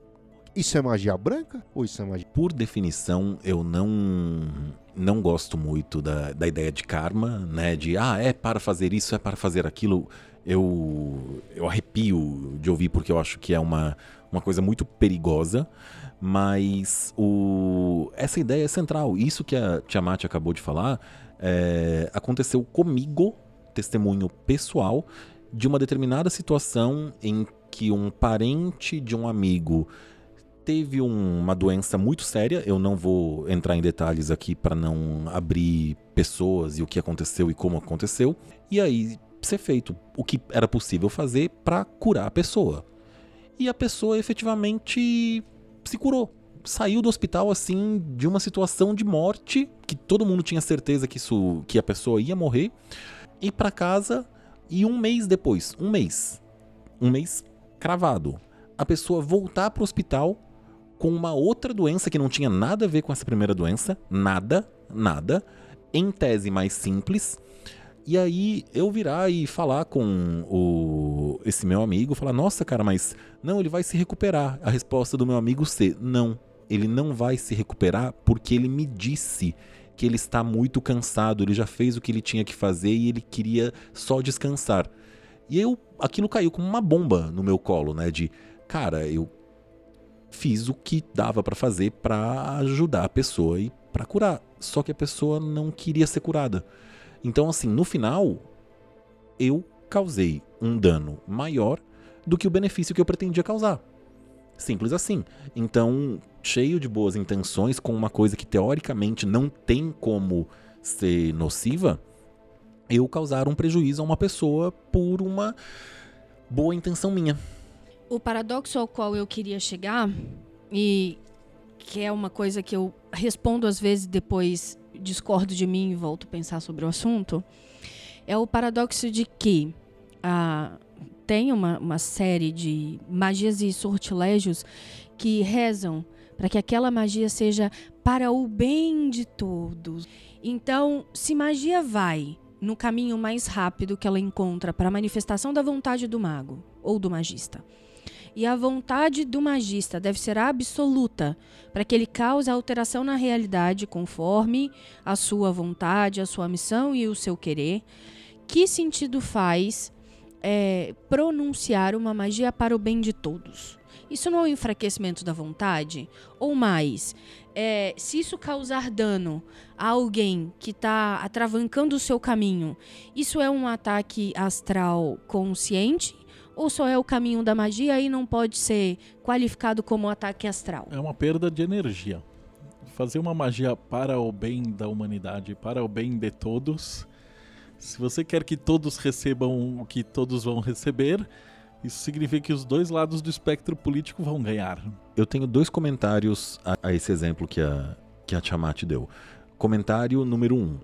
isso é magia branca ou isso é magia? Por definição, eu não não gosto muito da, da ideia de karma, né? De ah, é para fazer isso, é para fazer aquilo. Eu, eu arrepio de ouvir porque eu acho que é uma, uma coisa muito perigosa. Mas o, essa ideia é central. Isso que a Tiamat acabou de falar é, aconteceu comigo, testemunho pessoal. de uma determinada situação em que um parente de um amigo teve um, uma doença muito séria. Eu não vou entrar em detalhes aqui para não abrir pessoas e o que aconteceu e como aconteceu. E aí ser feito o que era possível fazer para curar a pessoa. E a pessoa efetivamente se curou. Saiu do hospital assim de uma situação de morte, que todo mundo tinha certeza que isso que a pessoa ia morrer, e para casa e um mês depois, um mês, um mês cravado, a pessoa voltar para o hospital com uma outra doença que não tinha nada a ver com essa primeira doença, nada, nada, em tese mais simples. E aí eu virar e falar com o, esse meu amigo, falar: "Nossa, cara, mas não, ele vai se recuperar". A resposta do meu amigo ser: "Não, ele não vai se recuperar porque ele me disse que ele está muito cansado, ele já fez o que ele tinha que fazer e ele queria só descansar". E eu aquilo caiu como uma bomba no meu colo, né, de cara, eu fiz o que dava para fazer para ajudar a pessoa e para curar. Só que a pessoa não queria ser curada. Então, assim, no final, eu causei um dano maior do que o benefício que eu pretendia causar. Simples assim. Então, cheio de boas intenções, com uma coisa que teoricamente não tem como ser nociva, eu causar um prejuízo a uma pessoa por uma boa intenção minha o paradoxo ao qual eu queria chegar, e que é uma coisa que eu respondo às vezes depois discordo de mim e volto a pensar sobre o assunto, é o paradoxo de que ah, tem uma, uma série de magias e sortilégios que rezam para que aquela magia seja para o bem de todos. Então, se magia vai no caminho mais rápido que ela encontra para a manifestação da vontade do mago ou do magista, e a vontade do magista deve ser absoluta, para que ele cause alteração na realidade conforme a sua vontade, a sua missão e o seu querer. Que sentido faz é, pronunciar uma magia para o bem de todos? Isso não é um enfraquecimento da vontade? Ou mais, é, se isso causar dano a alguém que está atravancando o seu caminho, isso é um ataque astral consciente ou só é o caminho da magia e não pode ser qualificado como ataque astral? É uma perda de energia. Fazer uma magia para o bem da humanidade, para o bem de todos. Se você quer que todos recebam o que todos vão receber, isso significa que os dois lados do espectro político vão ganhar. Eu tenho dois comentários a, a esse exemplo que a, que a Tiamat deu. Comentário número um.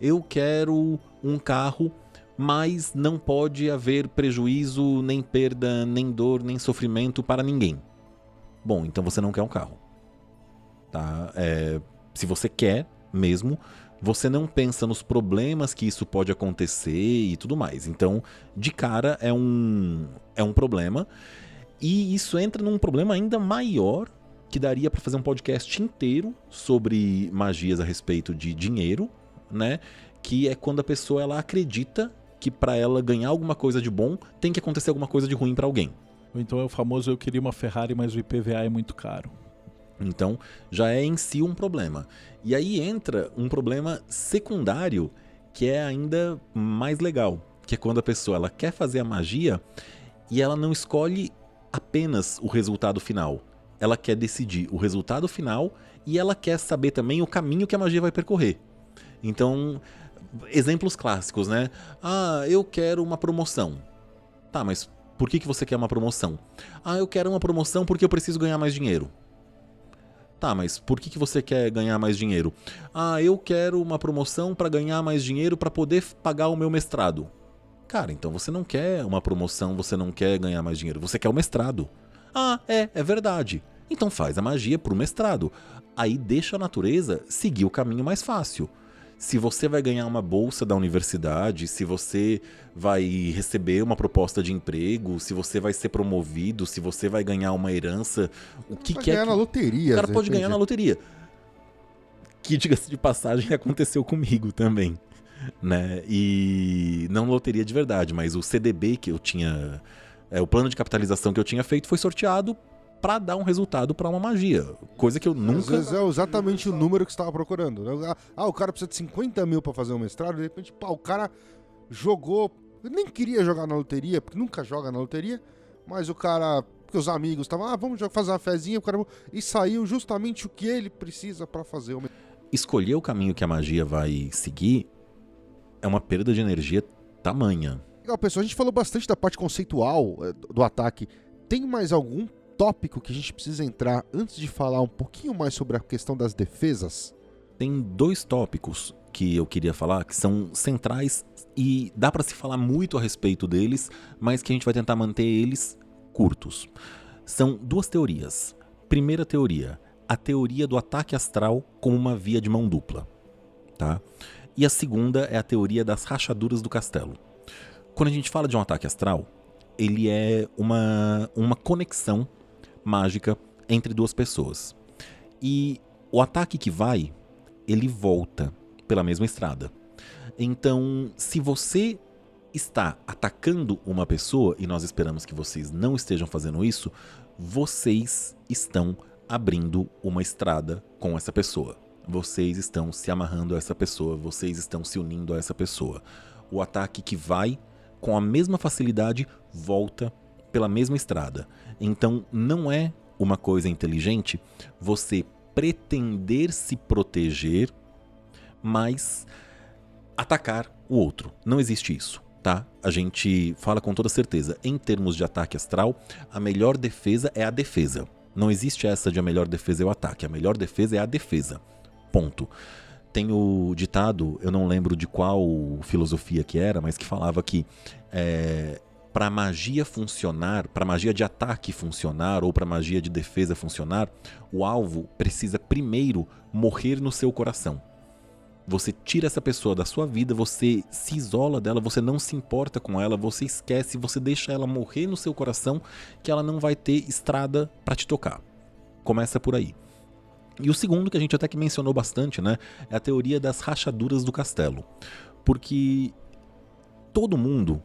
Eu quero um carro mas não pode haver prejuízo, nem perda, nem dor, nem sofrimento para ninguém. Bom, então você não quer um carro. Tá? É, se você quer mesmo, você não pensa nos problemas que isso pode acontecer e tudo mais. Então, de cara, é um, é um problema. E isso entra num problema ainda maior que daria para fazer um podcast inteiro sobre magias a respeito de dinheiro, né? Que é quando a pessoa ela acredita que para ela ganhar alguma coisa de bom, tem que acontecer alguma coisa de ruim para alguém. Então é o famoso eu queria uma Ferrari, mas o IPVA é muito caro. Então, já é em si um problema. E aí entra um problema secundário que é ainda mais legal, que é quando a pessoa ela quer fazer a magia e ela não escolhe apenas o resultado final. Ela quer decidir o resultado final e ela quer saber também o caminho que a magia vai percorrer. Então, exemplos clássicos, né? Ah, eu quero uma promoção. Tá, mas por que, que você quer uma promoção? Ah, eu quero uma promoção porque eu preciso ganhar mais dinheiro. Tá, mas por que, que você quer ganhar mais dinheiro? Ah, eu quero uma promoção para ganhar mais dinheiro para poder pagar o meu mestrado. Cara, então você não quer uma promoção, você não quer ganhar mais dinheiro, você quer o mestrado. Ah, é, é verdade. Então faz a magia pro mestrado. Aí deixa a natureza seguir o caminho mais fácil se você vai ganhar uma bolsa da universidade, se você vai receber uma proposta de emprego, se você vai ser promovido, se você vai ganhar uma herança, o que quer. ganhar na loteria. O cara de pode ganhar na loteria. Que, diga-se de passagem, aconteceu comigo também. Né? E não loteria de verdade, mas o CDB que eu tinha. é, o plano de capitalização que eu tinha feito foi sorteado para dar um resultado para uma magia. Coisa que eu Às nunca. vezes é exatamente o número que você estava procurando. né? Ah, o cara precisa de 50 mil para fazer um mestrado, de repente, pá, o cara jogou nem queria jogar na loteria, porque nunca joga na loteria, mas o cara, porque os amigos estavam, ah, vamos fazer uma fezinha, o cara, e saiu justamente o que ele precisa para fazer. Uma... Escolher o caminho que a magia vai seguir é uma perda de energia tamanha. Legal, pessoal, a gente falou bastante da parte conceitual eh, do ataque. Tem mais algum tópico que a gente precisa entrar antes de falar um pouquinho mais sobre a questão das defesas? Tem dois tópicos que eu queria falar que são centrais e dá para se falar muito a respeito deles, mas que a gente vai tentar manter eles curtos. São duas teorias. Primeira teoria, a teoria do ataque astral como uma via de mão dupla, tá? E a segunda é a teoria das rachaduras do castelo. Quando a gente fala de um ataque astral, ele é uma, uma conexão mágica entre duas pessoas. E o ataque que vai, ele volta pela mesma estrada. Então, se você está atacando uma pessoa, e nós esperamos que vocês não estejam fazendo isso, vocês estão abrindo uma estrada com essa pessoa. Vocês estão se amarrando a essa pessoa, vocês estão se unindo a essa pessoa. O ataque que vai com a mesma facilidade volta pela mesma estrada. Então não é uma coisa inteligente você pretender se proteger, mas atacar o outro. Não existe isso, tá? A gente fala com toda certeza. Em termos de ataque astral, a melhor defesa é a defesa. Não existe essa de a melhor defesa é o ataque. A melhor defesa é a defesa. Ponto. Tem o ditado, eu não lembro de qual filosofia que era, mas que falava que é, para magia funcionar, para magia de ataque funcionar ou para magia de defesa funcionar, o alvo precisa primeiro morrer no seu coração. Você tira essa pessoa da sua vida, você se isola dela, você não se importa com ela, você esquece, você deixa ela morrer no seu coração, que ela não vai ter estrada para te tocar. Começa por aí. E o segundo, que a gente até que mencionou bastante, né? É a teoria das rachaduras do castelo. Porque todo mundo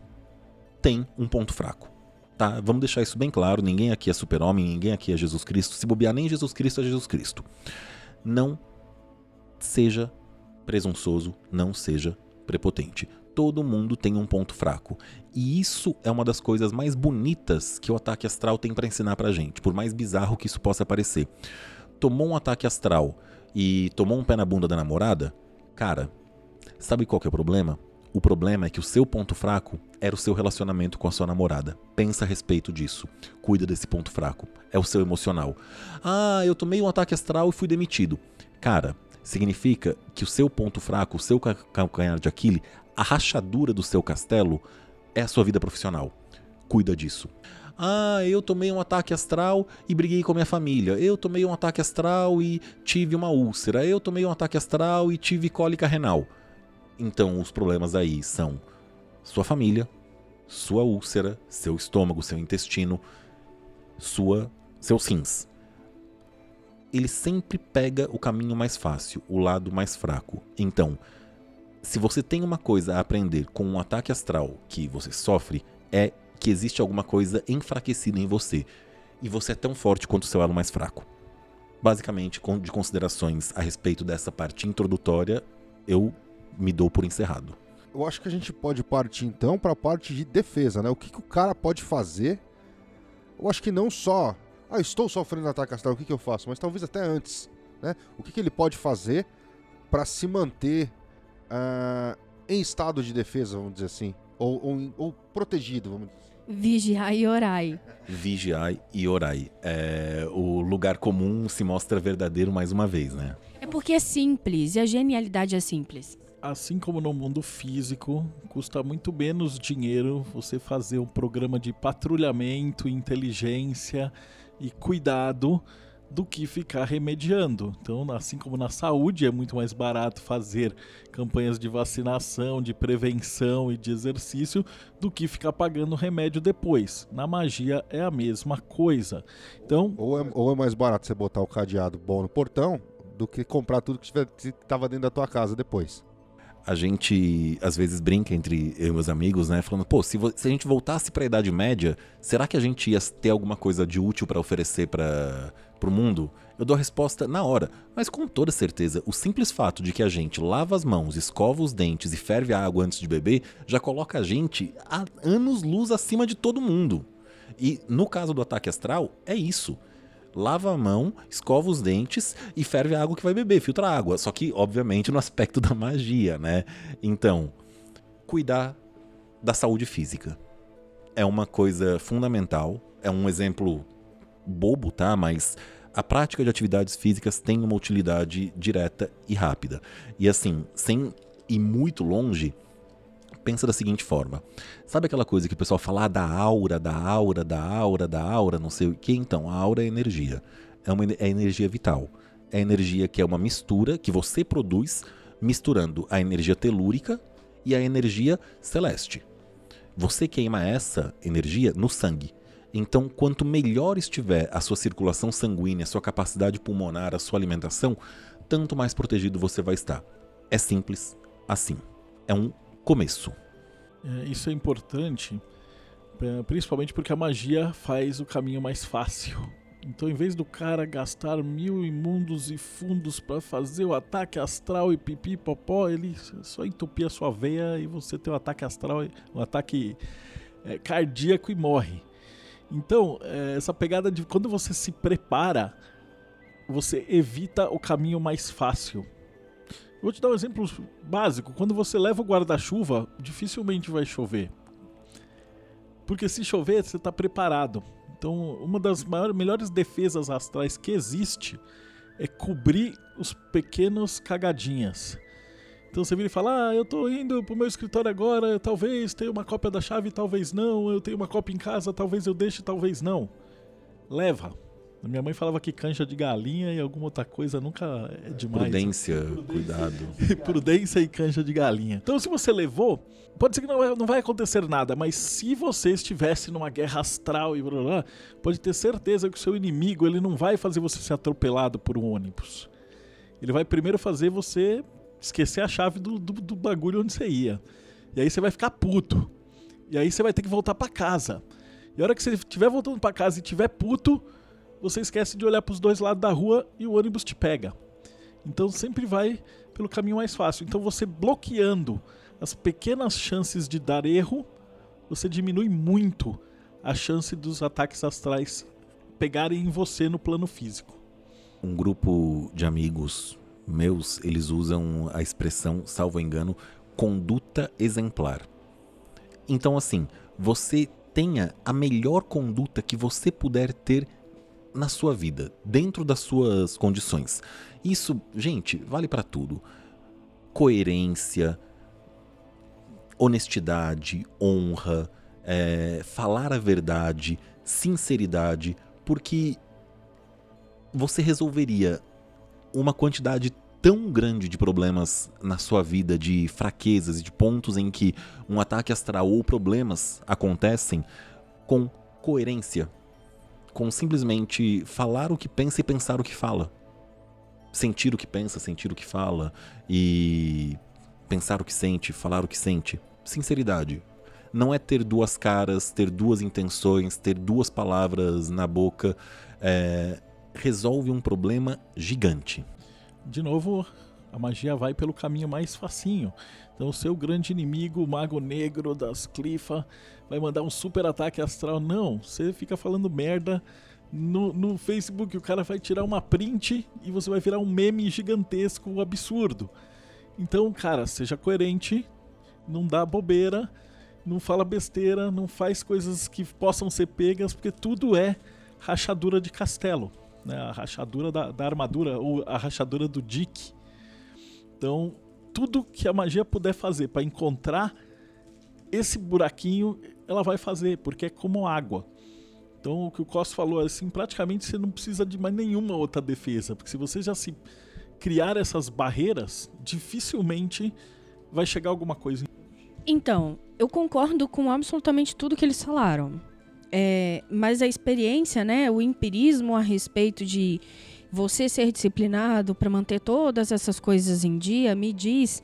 tem um ponto fraco. Tá? Vamos deixar isso bem claro. Ninguém aqui é super-homem, ninguém aqui é Jesus Cristo. Se bobear, nem Jesus Cristo é Jesus Cristo. Não seja presunçoso, não seja prepotente. Todo mundo tem um ponto fraco. E isso é uma das coisas mais bonitas que o ataque astral tem para ensinar pra gente, por mais bizarro que isso possa parecer tomou um ataque astral e tomou um pé na bunda da namorada, cara, sabe qual que é o problema? O problema é que o seu ponto fraco era o seu relacionamento com a sua namorada. Pensa a respeito disso. Cuida desse ponto fraco. É o seu emocional. Ah, eu tomei um ataque astral e fui demitido. Cara, significa que o seu ponto fraco, o seu calcanhar de Aquiles, a rachadura do seu castelo é a sua vida profissional. Cuida disso. Ah, eu tomei um ataque astral e briguei com a minha família. Eu tomei um ataque astral e tive uma úlcera. Eu tomei um ataque astral e tive cólica renal. Então, os problemas aí são sua família, sua úlcera, seu estômago, seu intestino, sua seus rins. Ele sempre pega o caminho mais fácil, o lado mais fraco. Então, se você tem uma coisa a aprender com um ataque astral que você sofre, é que existe alguma coisa enfraquecida em você e você é tão forte quanto o seu elo mais fraco. Basicamente, de considerações a respeito dessa parte introdutória, eu me dou por encerrado. Eu acho que a gente pode partir então para a parte de defesa, né? O que, que, o cara pode fazer? Eu acho que não só, ah, estou sofrendo ataque astral, o que, que eu faço? Mas talvez até antes, né? O que, que ele pode fazer para se manter uh, em estado de defesa, vamos dizer assim, ou, ou, ou protegido, vamos dizer. Vigiai e orai. Vigiai e orai. É, o lugar comum se mostra verdadeiro mais uma vez, né? É porque é simples e a genialidade é simples. Assim como no mundo físico, custa muito menos dinheiro você fazer um programa de patrulhamento, inteligência e cuidado do que ficar remediando. Então, assim como na saúde é muito mais barato fazer campanhas de vacinação, de prevenção e de exercício do que ficar pagando remédio depois. Na magia é a mesma coisa. Então, ou é, ou é mais barato você botar o cadeado bom no portão do que comprar tudo que estava dentro da tua casa depois. A gente às vezes brinca entre eu e meus amigos, né? Falando, pô, se, se a gente voltasse para a Idade Média, será que a gente ia ter alguma coisa de útil para oferecer para o mundo? Eu dou a resposta na hora, mas com toda certeza, o simples fato de que a gente lava as mãos, escova os dentes e ferve a água antes de beber já coloca a gente a anos-luz acima de todo mundo. E no caso do ataque astral, é isso lava a mão, escova os dentes e ferve a água que vai beber, filtra a água. Só que, obviamente, no aspecto da magia, né? Então, cuidar da saúde física é uma coisa fundamental. É um exemplo bobo, tá? Mas a prática de atividades físicas tem uma utilidade direta e rápida. E assim, sem ir muito longe, pensa da seguinte forma. Sabe aquela coisa que o pessoal fala ah, da aura, da aura, da aura, da aura, não sei o que? Então, a aura é energia. É, uma, é energia vital. É energia que é uma mistura que você produz misturando a energia telúrica e a energia celeste. Você queima essa energia no sangue. Então, quanto melhor estiver a sua circulação sanguínea, a sua capacidade pulmonar, a sua alimentação, tanto mais protegido você vai estar. É simples assim. É um começo. É, isso é importante, é, principalmente porque a magia faz o caminho mais fácil. Então, em vez do cara gastar mil imundos e fundos para fazer o ataque astral e pipi popó, ele só entupia a sua veia e você tem um ataque astral, um ataque é, cardíaco e morre. Então, é, essa pegada de quando você se prepara, você evita o caminho mais fácil. Vou te dar um exemplo básico. Quando você leva o guarda-chuva, dificilmente vai chover. Porque se chover, você está preparado. Então, uma das maiores, melhores defesas astrais que existe é cobrir os pequenos cagadinhas. Então você vira e fala: Ah, eu tô indo pro meu escritório agora, talvez tenha uma cópia da chave, talvez não. Eu tenho uma cópia em casa, talvez eu deixe, talvez não. Leva. Minha mãe falava que canja de galinha e alguma outra coisa nunca é demais. Prudência, cuidado. Prudência e canja de galinha. Então, se você levou, pode ser que não, não vai acontecer nada, mas se você estivesse numa guerra astral e blá, blá, pode ter certeza que o seu inimigo ele não vai fazer você ser atropelado por um ônibus. Ele vai primeiro fazer você esquecer a chave do, do, do bagulho onde você ia. E aí você vai ficar puto. E aí você vai ter que voltar para casa. E a hora que você estiver voltando para casa e estiver puto, você esquece de olhar para os dois lados da rua e o ônibus te pega. Então sempre vai pelo caminho mais fácil. Então você bloqueando as pequenas chances de dar erro, você diminui muito a chance dos ataques astrais pegarem em você no plano físico. Um grupo de amigos meus, eles usam a expressão, salvo engano, conduta exemplar. Então assim, você tenha a melhor conduta que você puder ter na sua vida, dentro das suas condições. Isso, gente, vale para tudo. Coerência, honestidade, honra, é, falar a verdade, sinceridade, porque você resolveria uma quantidade tão grande de problemas na sua vida, de fraquezas e de pontos em que um ataque astral ou problemas acontecem com coerência, com simplesmente falar o que pensa e pensar o que fala. Sentir o que pensa, sentir o que fala e pensar o que sente, falar o que sente. Sinceridade. Não é ter duas caras, ter duas intenções, ter duas palavras na boca. É... resolve um problema gigante. De novo, a magia vai pelo caminho mais facinho. Então, o seu grande inimigo, o Mago Negro das Clifa, vai mandar um super ataque astral. Não, você fica falando merda no, no Facebook, o cara vai tirar uma print e você vai virar um meme gigantesco, absurdo. Então, cara, seja coerente, não dá bobeira, não fala besteira, não faz coisas que possam ser pegas, porque tudo é rachadura de castelo. Né? A rachadura da, da armadura, ou a rachadura do Dick. Então, tudo que a magia puder fazer para encontrar esse buraquinho, ela vai fazer, porque é como água. Então, o que o Costa falou, assim, praticamente você não precisa de mais nenhuma outra defesa, porque se você já se criar essas barreiras, dificilmente vai chegar alguma coisa. Então, eu concordo com absolutamente tudo que eles falaram. É, mas a experiência, né, o empirismo a respeito de você ser disciplinado para manter todas essas coisas em dia, me diz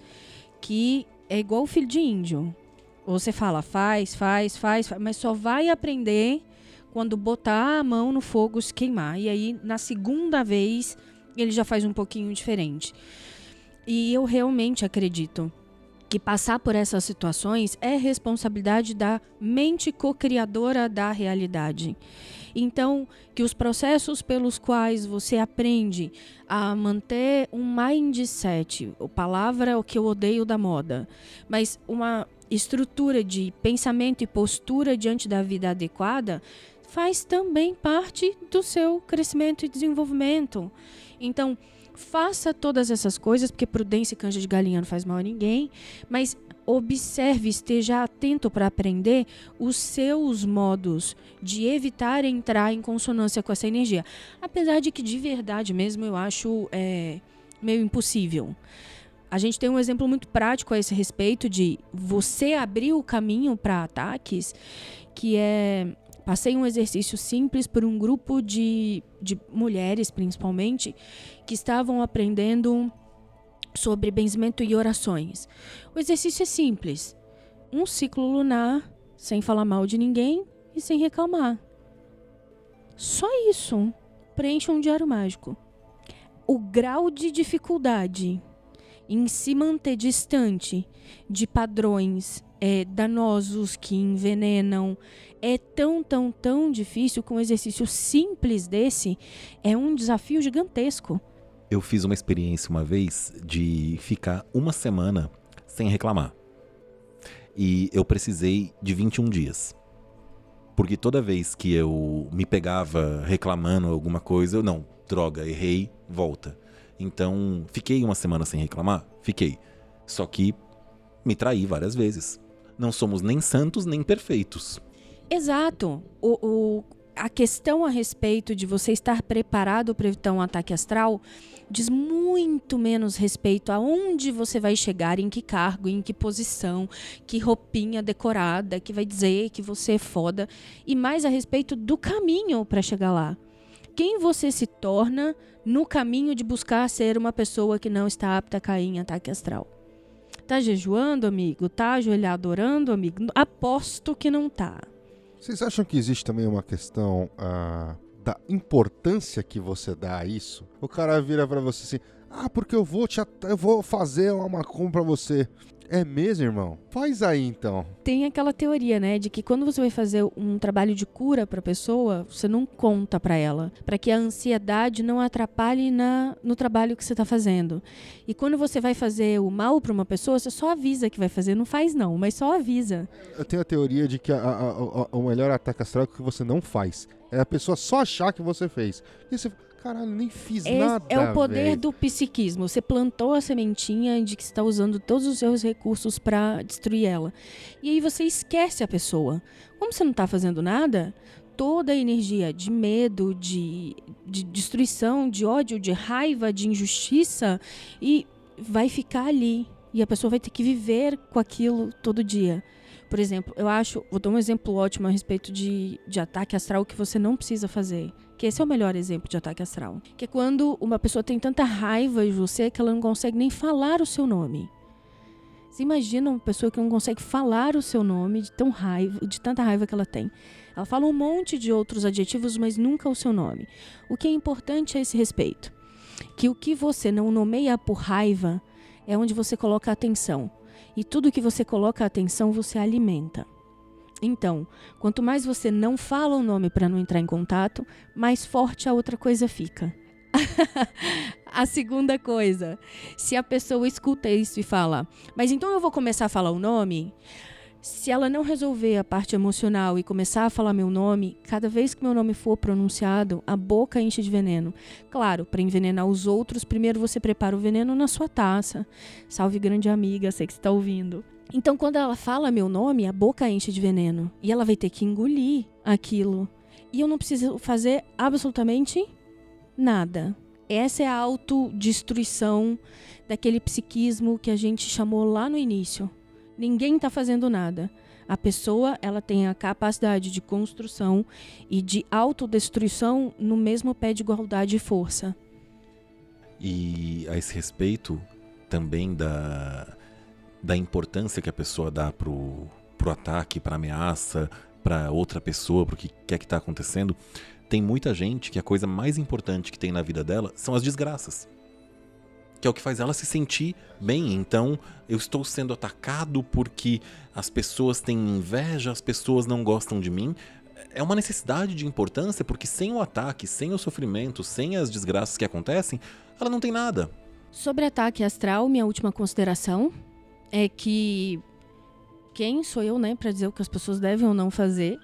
que é igual o filho de índio. Você fala, faz, faz, faz, faz mas só vai aprender quando botar a mão no fogo se queimar. E aí, na segunda vez, ele já faz um pouquinho diferente. E eu realmente acredito que passar por essas situações é responsabilidade da mente co-criadora da realidade. Então, que os processos pelos quais você aprende a manter um mindset, a palavra o que eu odeio da moda, mas uma estrutura de pensamento e postura diante da vida adequada, faz também parte do seu crescimento e desenvolvimento. Então, faça todas essas coisas, porque prudência e canja de galinha não faz mal a ninguém, mas observe, esteja atento para aprender os seus modos de evitar entrar em consonância com essa energia. Apesar de que, de verdade mesmo, eu acho é, meio impossível. A gente tem um exemplo muito prático a esse respeito de você abrir o caminho para ataques, que é Passei um exercício simples por um grupo de, de mulheres, principalmente, que estavam aprendendo sobre benzimento e orações. O exercício é simples: um ciclo lunar, sem falar mal de ninguém e sem reclamar. Só isso. Preencha um diário mágico. O grau de dificuldade em se manter distante de padrões é, danosos que envenenam. É tão, tão, tão difícil que um exercício simples desse é um desafio gigantesco. Eu fiz uma experiência uma vez de ficar uma semana sem reclamar. E eu precisei de 21 dias. Porque toda vez que eu me pegava reclamando alguma coisa, eu não, droga, errei, volta. Então, fiquei uma semana sem reclamar? Fiquei. Só que me traí várias vezes não somos nem santos nem perfeitos. Exato. O, o, a questão a respeito de você estar preparado para evitar um ataque astral diz muito menos respeito a onde você vai chegar, em que cargo, em que posição, que roupinha decorada, que vai dizer que você é foda, e mais a respeito do caminho para chegar lá. Quem você se torna no caminho de buscar ser uma pessoa que não está apta a cair em ataque astral. Tá jejuando, amigo? Tá ajoelhado orando, amigo? Aposto que não tá. Vocês acham que existe também uma questão ah, da importância que você dá a isso? O cara vira para você assim: ah, porque eu vou te eu vou fazer uma macumba pra você. É mesmo, irmão? Faz aí então. Tem aquela teoria, né, de que quando você vai fazer um trabalho de cura para pessoa, você não conta para ela, para que a ansiedade não atrapalhe na no trabalho que você tá fazendo. E quando você vai fazer o mal para uma pessoa, você só avisa que vai fazer, não faz não, mas só avisa. Eu tenho a teoria de que a, a, a, o melhor ataque astral é o que você não faz. É a pessoa só achar que você fez. E você Caralho, nem fiz é, nada. É o poder véio. do psiquismo. Você plantou a sementinha de que está usando todos os seus recursos para destruir ela. E aí você esquece a pessoa. Como você não está fazendo nada, toda a energia de medo, de, de destruição, de ódio, de raiva, de injustiça, e vai ficar ali. E a pessoa vai ter que viver com aquilo todo dia. Por exemplo, eu acho, vou dar um exemplo ótimo a respeito de, de ataque astral que você não precisa fazer que esse é o melhor exemplo de ataque astral. Que é quando uma pessoa tem tanta raiva de você que ela não consegue nem falar o seu nome. Você imagina uma pessoa que não consegue falar o seu nome de tão raiva, de tanta raiva que ela tem. Ela fala um monte de outros adjetivos, mas nunca o seu nome. O que é importante a esse respeito, que o que você não nomeia por raiva é onde você coloca atenção. E tudo que você coloca atenção, você alimenta. Então, quanto mais você não fala o nome para não entrar em contato, mais forte a outra coisa fica. a segunda coisa, se a pessoa escuta isso e fala, mas então eu vou começar a falar o nome, se ela não resolver a parte emocional e começar a falar meu nome, cada vez que meu nome for pronunciado, a boca enche de veneno. Claro, para envenenar os outros, primeiro você prepara o veneno na sua taça. Salve grande amiga, sei que está ouvindo. Então, quando ela fala meu nome, a boca enche de veneno. E ela vai ter que engolir aquilo. E eu não preciso fazer absolutamente nada. Essa é a autodestruição daquele psiquismo que a gente chamou lá no início. Ninguém está fazendo nada. A pessoa ela tem a capacidade de construção e de autodestruição no mesmo pé de igualdade e força. E a esse respeito também da da importância que a pessoa dá pro, pro ataque, pra ameaça, pra outra pessoa, pro que quer que tá acontecendo, tem muita gente que a coisa mais importante que tem na vida dela são as desgraças. Que é o que faz ela se sentir bem. Então, eu estou sendo atacado porque as pessoas têm inveja, as pessoas não gostam de mim. É uma necessidade de importância porque sem o ataque, sem o sofrimento, sem as desgraças que acontecem, ela não tem nada. Sobre ataque astral, minha última consideração é que quem sou eu, né, para dizer o que as pessoas devem ou não fazer?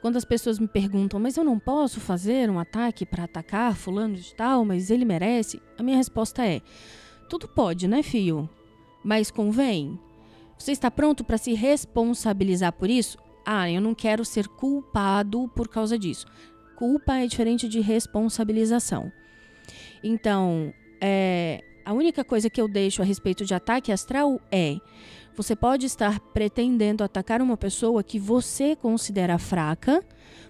Quando as pessoas me perguntam, mas eu não posso fazer um ataque para atacar fulano de tal, mas ele merece? A minha resposta é: tudo pode, né, filho? Mas convém? Você está pronto para se responsabilizar por isso? Ah, eu não quero ser culpado por causa disso. Culpa é diferente de responsabilização. Então, é, a única coisa que eu deixo a respeito de ataque astral é: você pode estar pretendendo atacar uma pessoa que você considera fraca,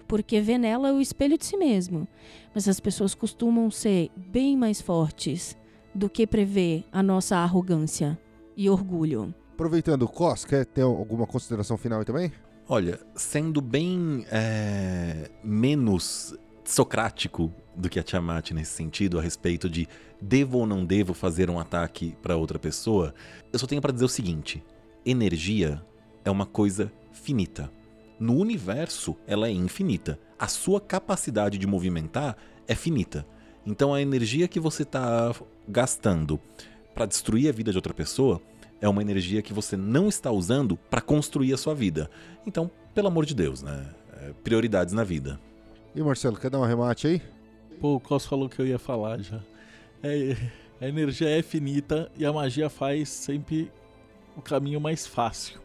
porque vê nela o espelho de si mesmo. Mas as pessoas costumam ser bem mais fortes do que prever a nossa arrogância e orgulho. Aproveitando, Cos, quer ter alguma consideração final aí também? Olha, sendo bem é, menos socrático do que a Tiamat nesse sentido, a respeito de devo ou não devo fazer um ataque para outra pessoa, eu só tenho para dizer o seguinte: energia é uma coisa finita. No universo, ela é infinita. A sua capacidade de movimentar é finita. Então, a energia que você está gastando para destruir a vida de outra pessoa é uma energia que você não está usando para construir a sua vida. Então, pelo amor de Deus, né? É, prioridades na vida. E Marcelo, quer dar um arremate aí? Pô, o Cos falou que eu ia falar já. É, a energia é finita e a magia faz sempre o caminho mais fácil.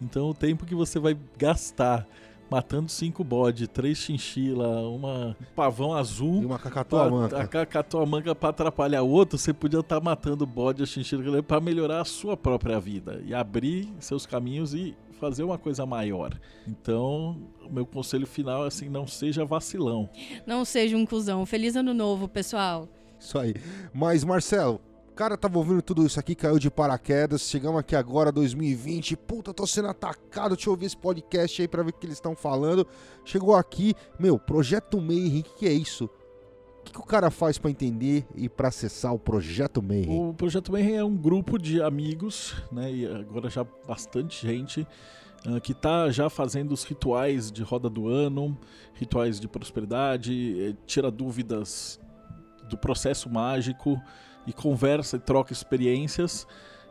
Então o tempo que você vai gastar matando cinco bode, três chinchila, uma um pavão azul. E uma cacatuamanga. A cacatuamanga pra atrapalhar o outro, você podia estar tá matando bode, a chinchila para melhorar a sua própria vida e abrir seus caminhos e fazer uma coisa maior. Então, o meu conselho final é assim, não seja vacilão. Não seja um cuzão. Feliz ano novo, pessoal. Isso aí. Mas, Marcelo, cara tava ouvindo tudo isso aqui, caiu de paraquedas. Chegamos aqui agora, 2020. Puta, tô sendo atacado. Deixa eu ouvir esse podcast aí pra ver o que eles estão falando. Chegou aqui, meu, Projeto Mayhem, o que, é isso? O que, que o cara faz para entender e para acessar o Projeto Mayhem? O Projeto Mayhem é um grupo de amigos, né? E agora já bastante gente uh, que tá já fazendo os rituais de roda do ano, rituais de prosperidade, eh, tira dúvidas do processo mágico e conversa e troca experiências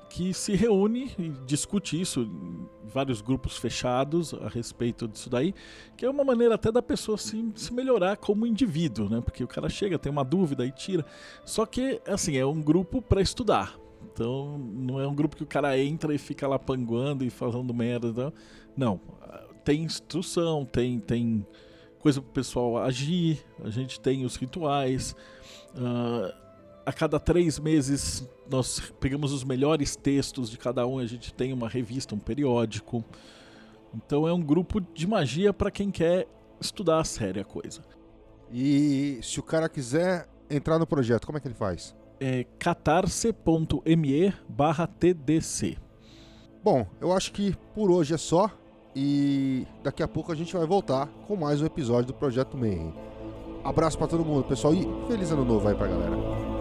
que se reúne e discute isso em vários grupos fechados a respeito disso daí, que é uma maneira até da pessoa se, se melhorar como indivíduo, né? Porque o cara chega, tem uma dúvida e tira. Só que, assim, é um grupo para estudar. Então, não é um grupo que o cara entra e fica lá panguando e falando merda. Não. Tem instrução, tem, tem coisa pro pessoal agir, a gente tem os rituais. Uh, a cada três meses nós pegamos os melhores textos de cada um, a gente tem uma revista, um periódico. Então é um grupo de magia para quem quer estudar a séria a coisa. E se o cara quiser entrar no projeto, como é que ele faz? É catarse.me barra TDC. Bom, eu acho que por hoje é só. E daqui a pouco a gente vai voltar com mais um episódio do Projeto Mayhem. Abraço para todo mundo, pessoal, e feliz ano novo aí pra galera.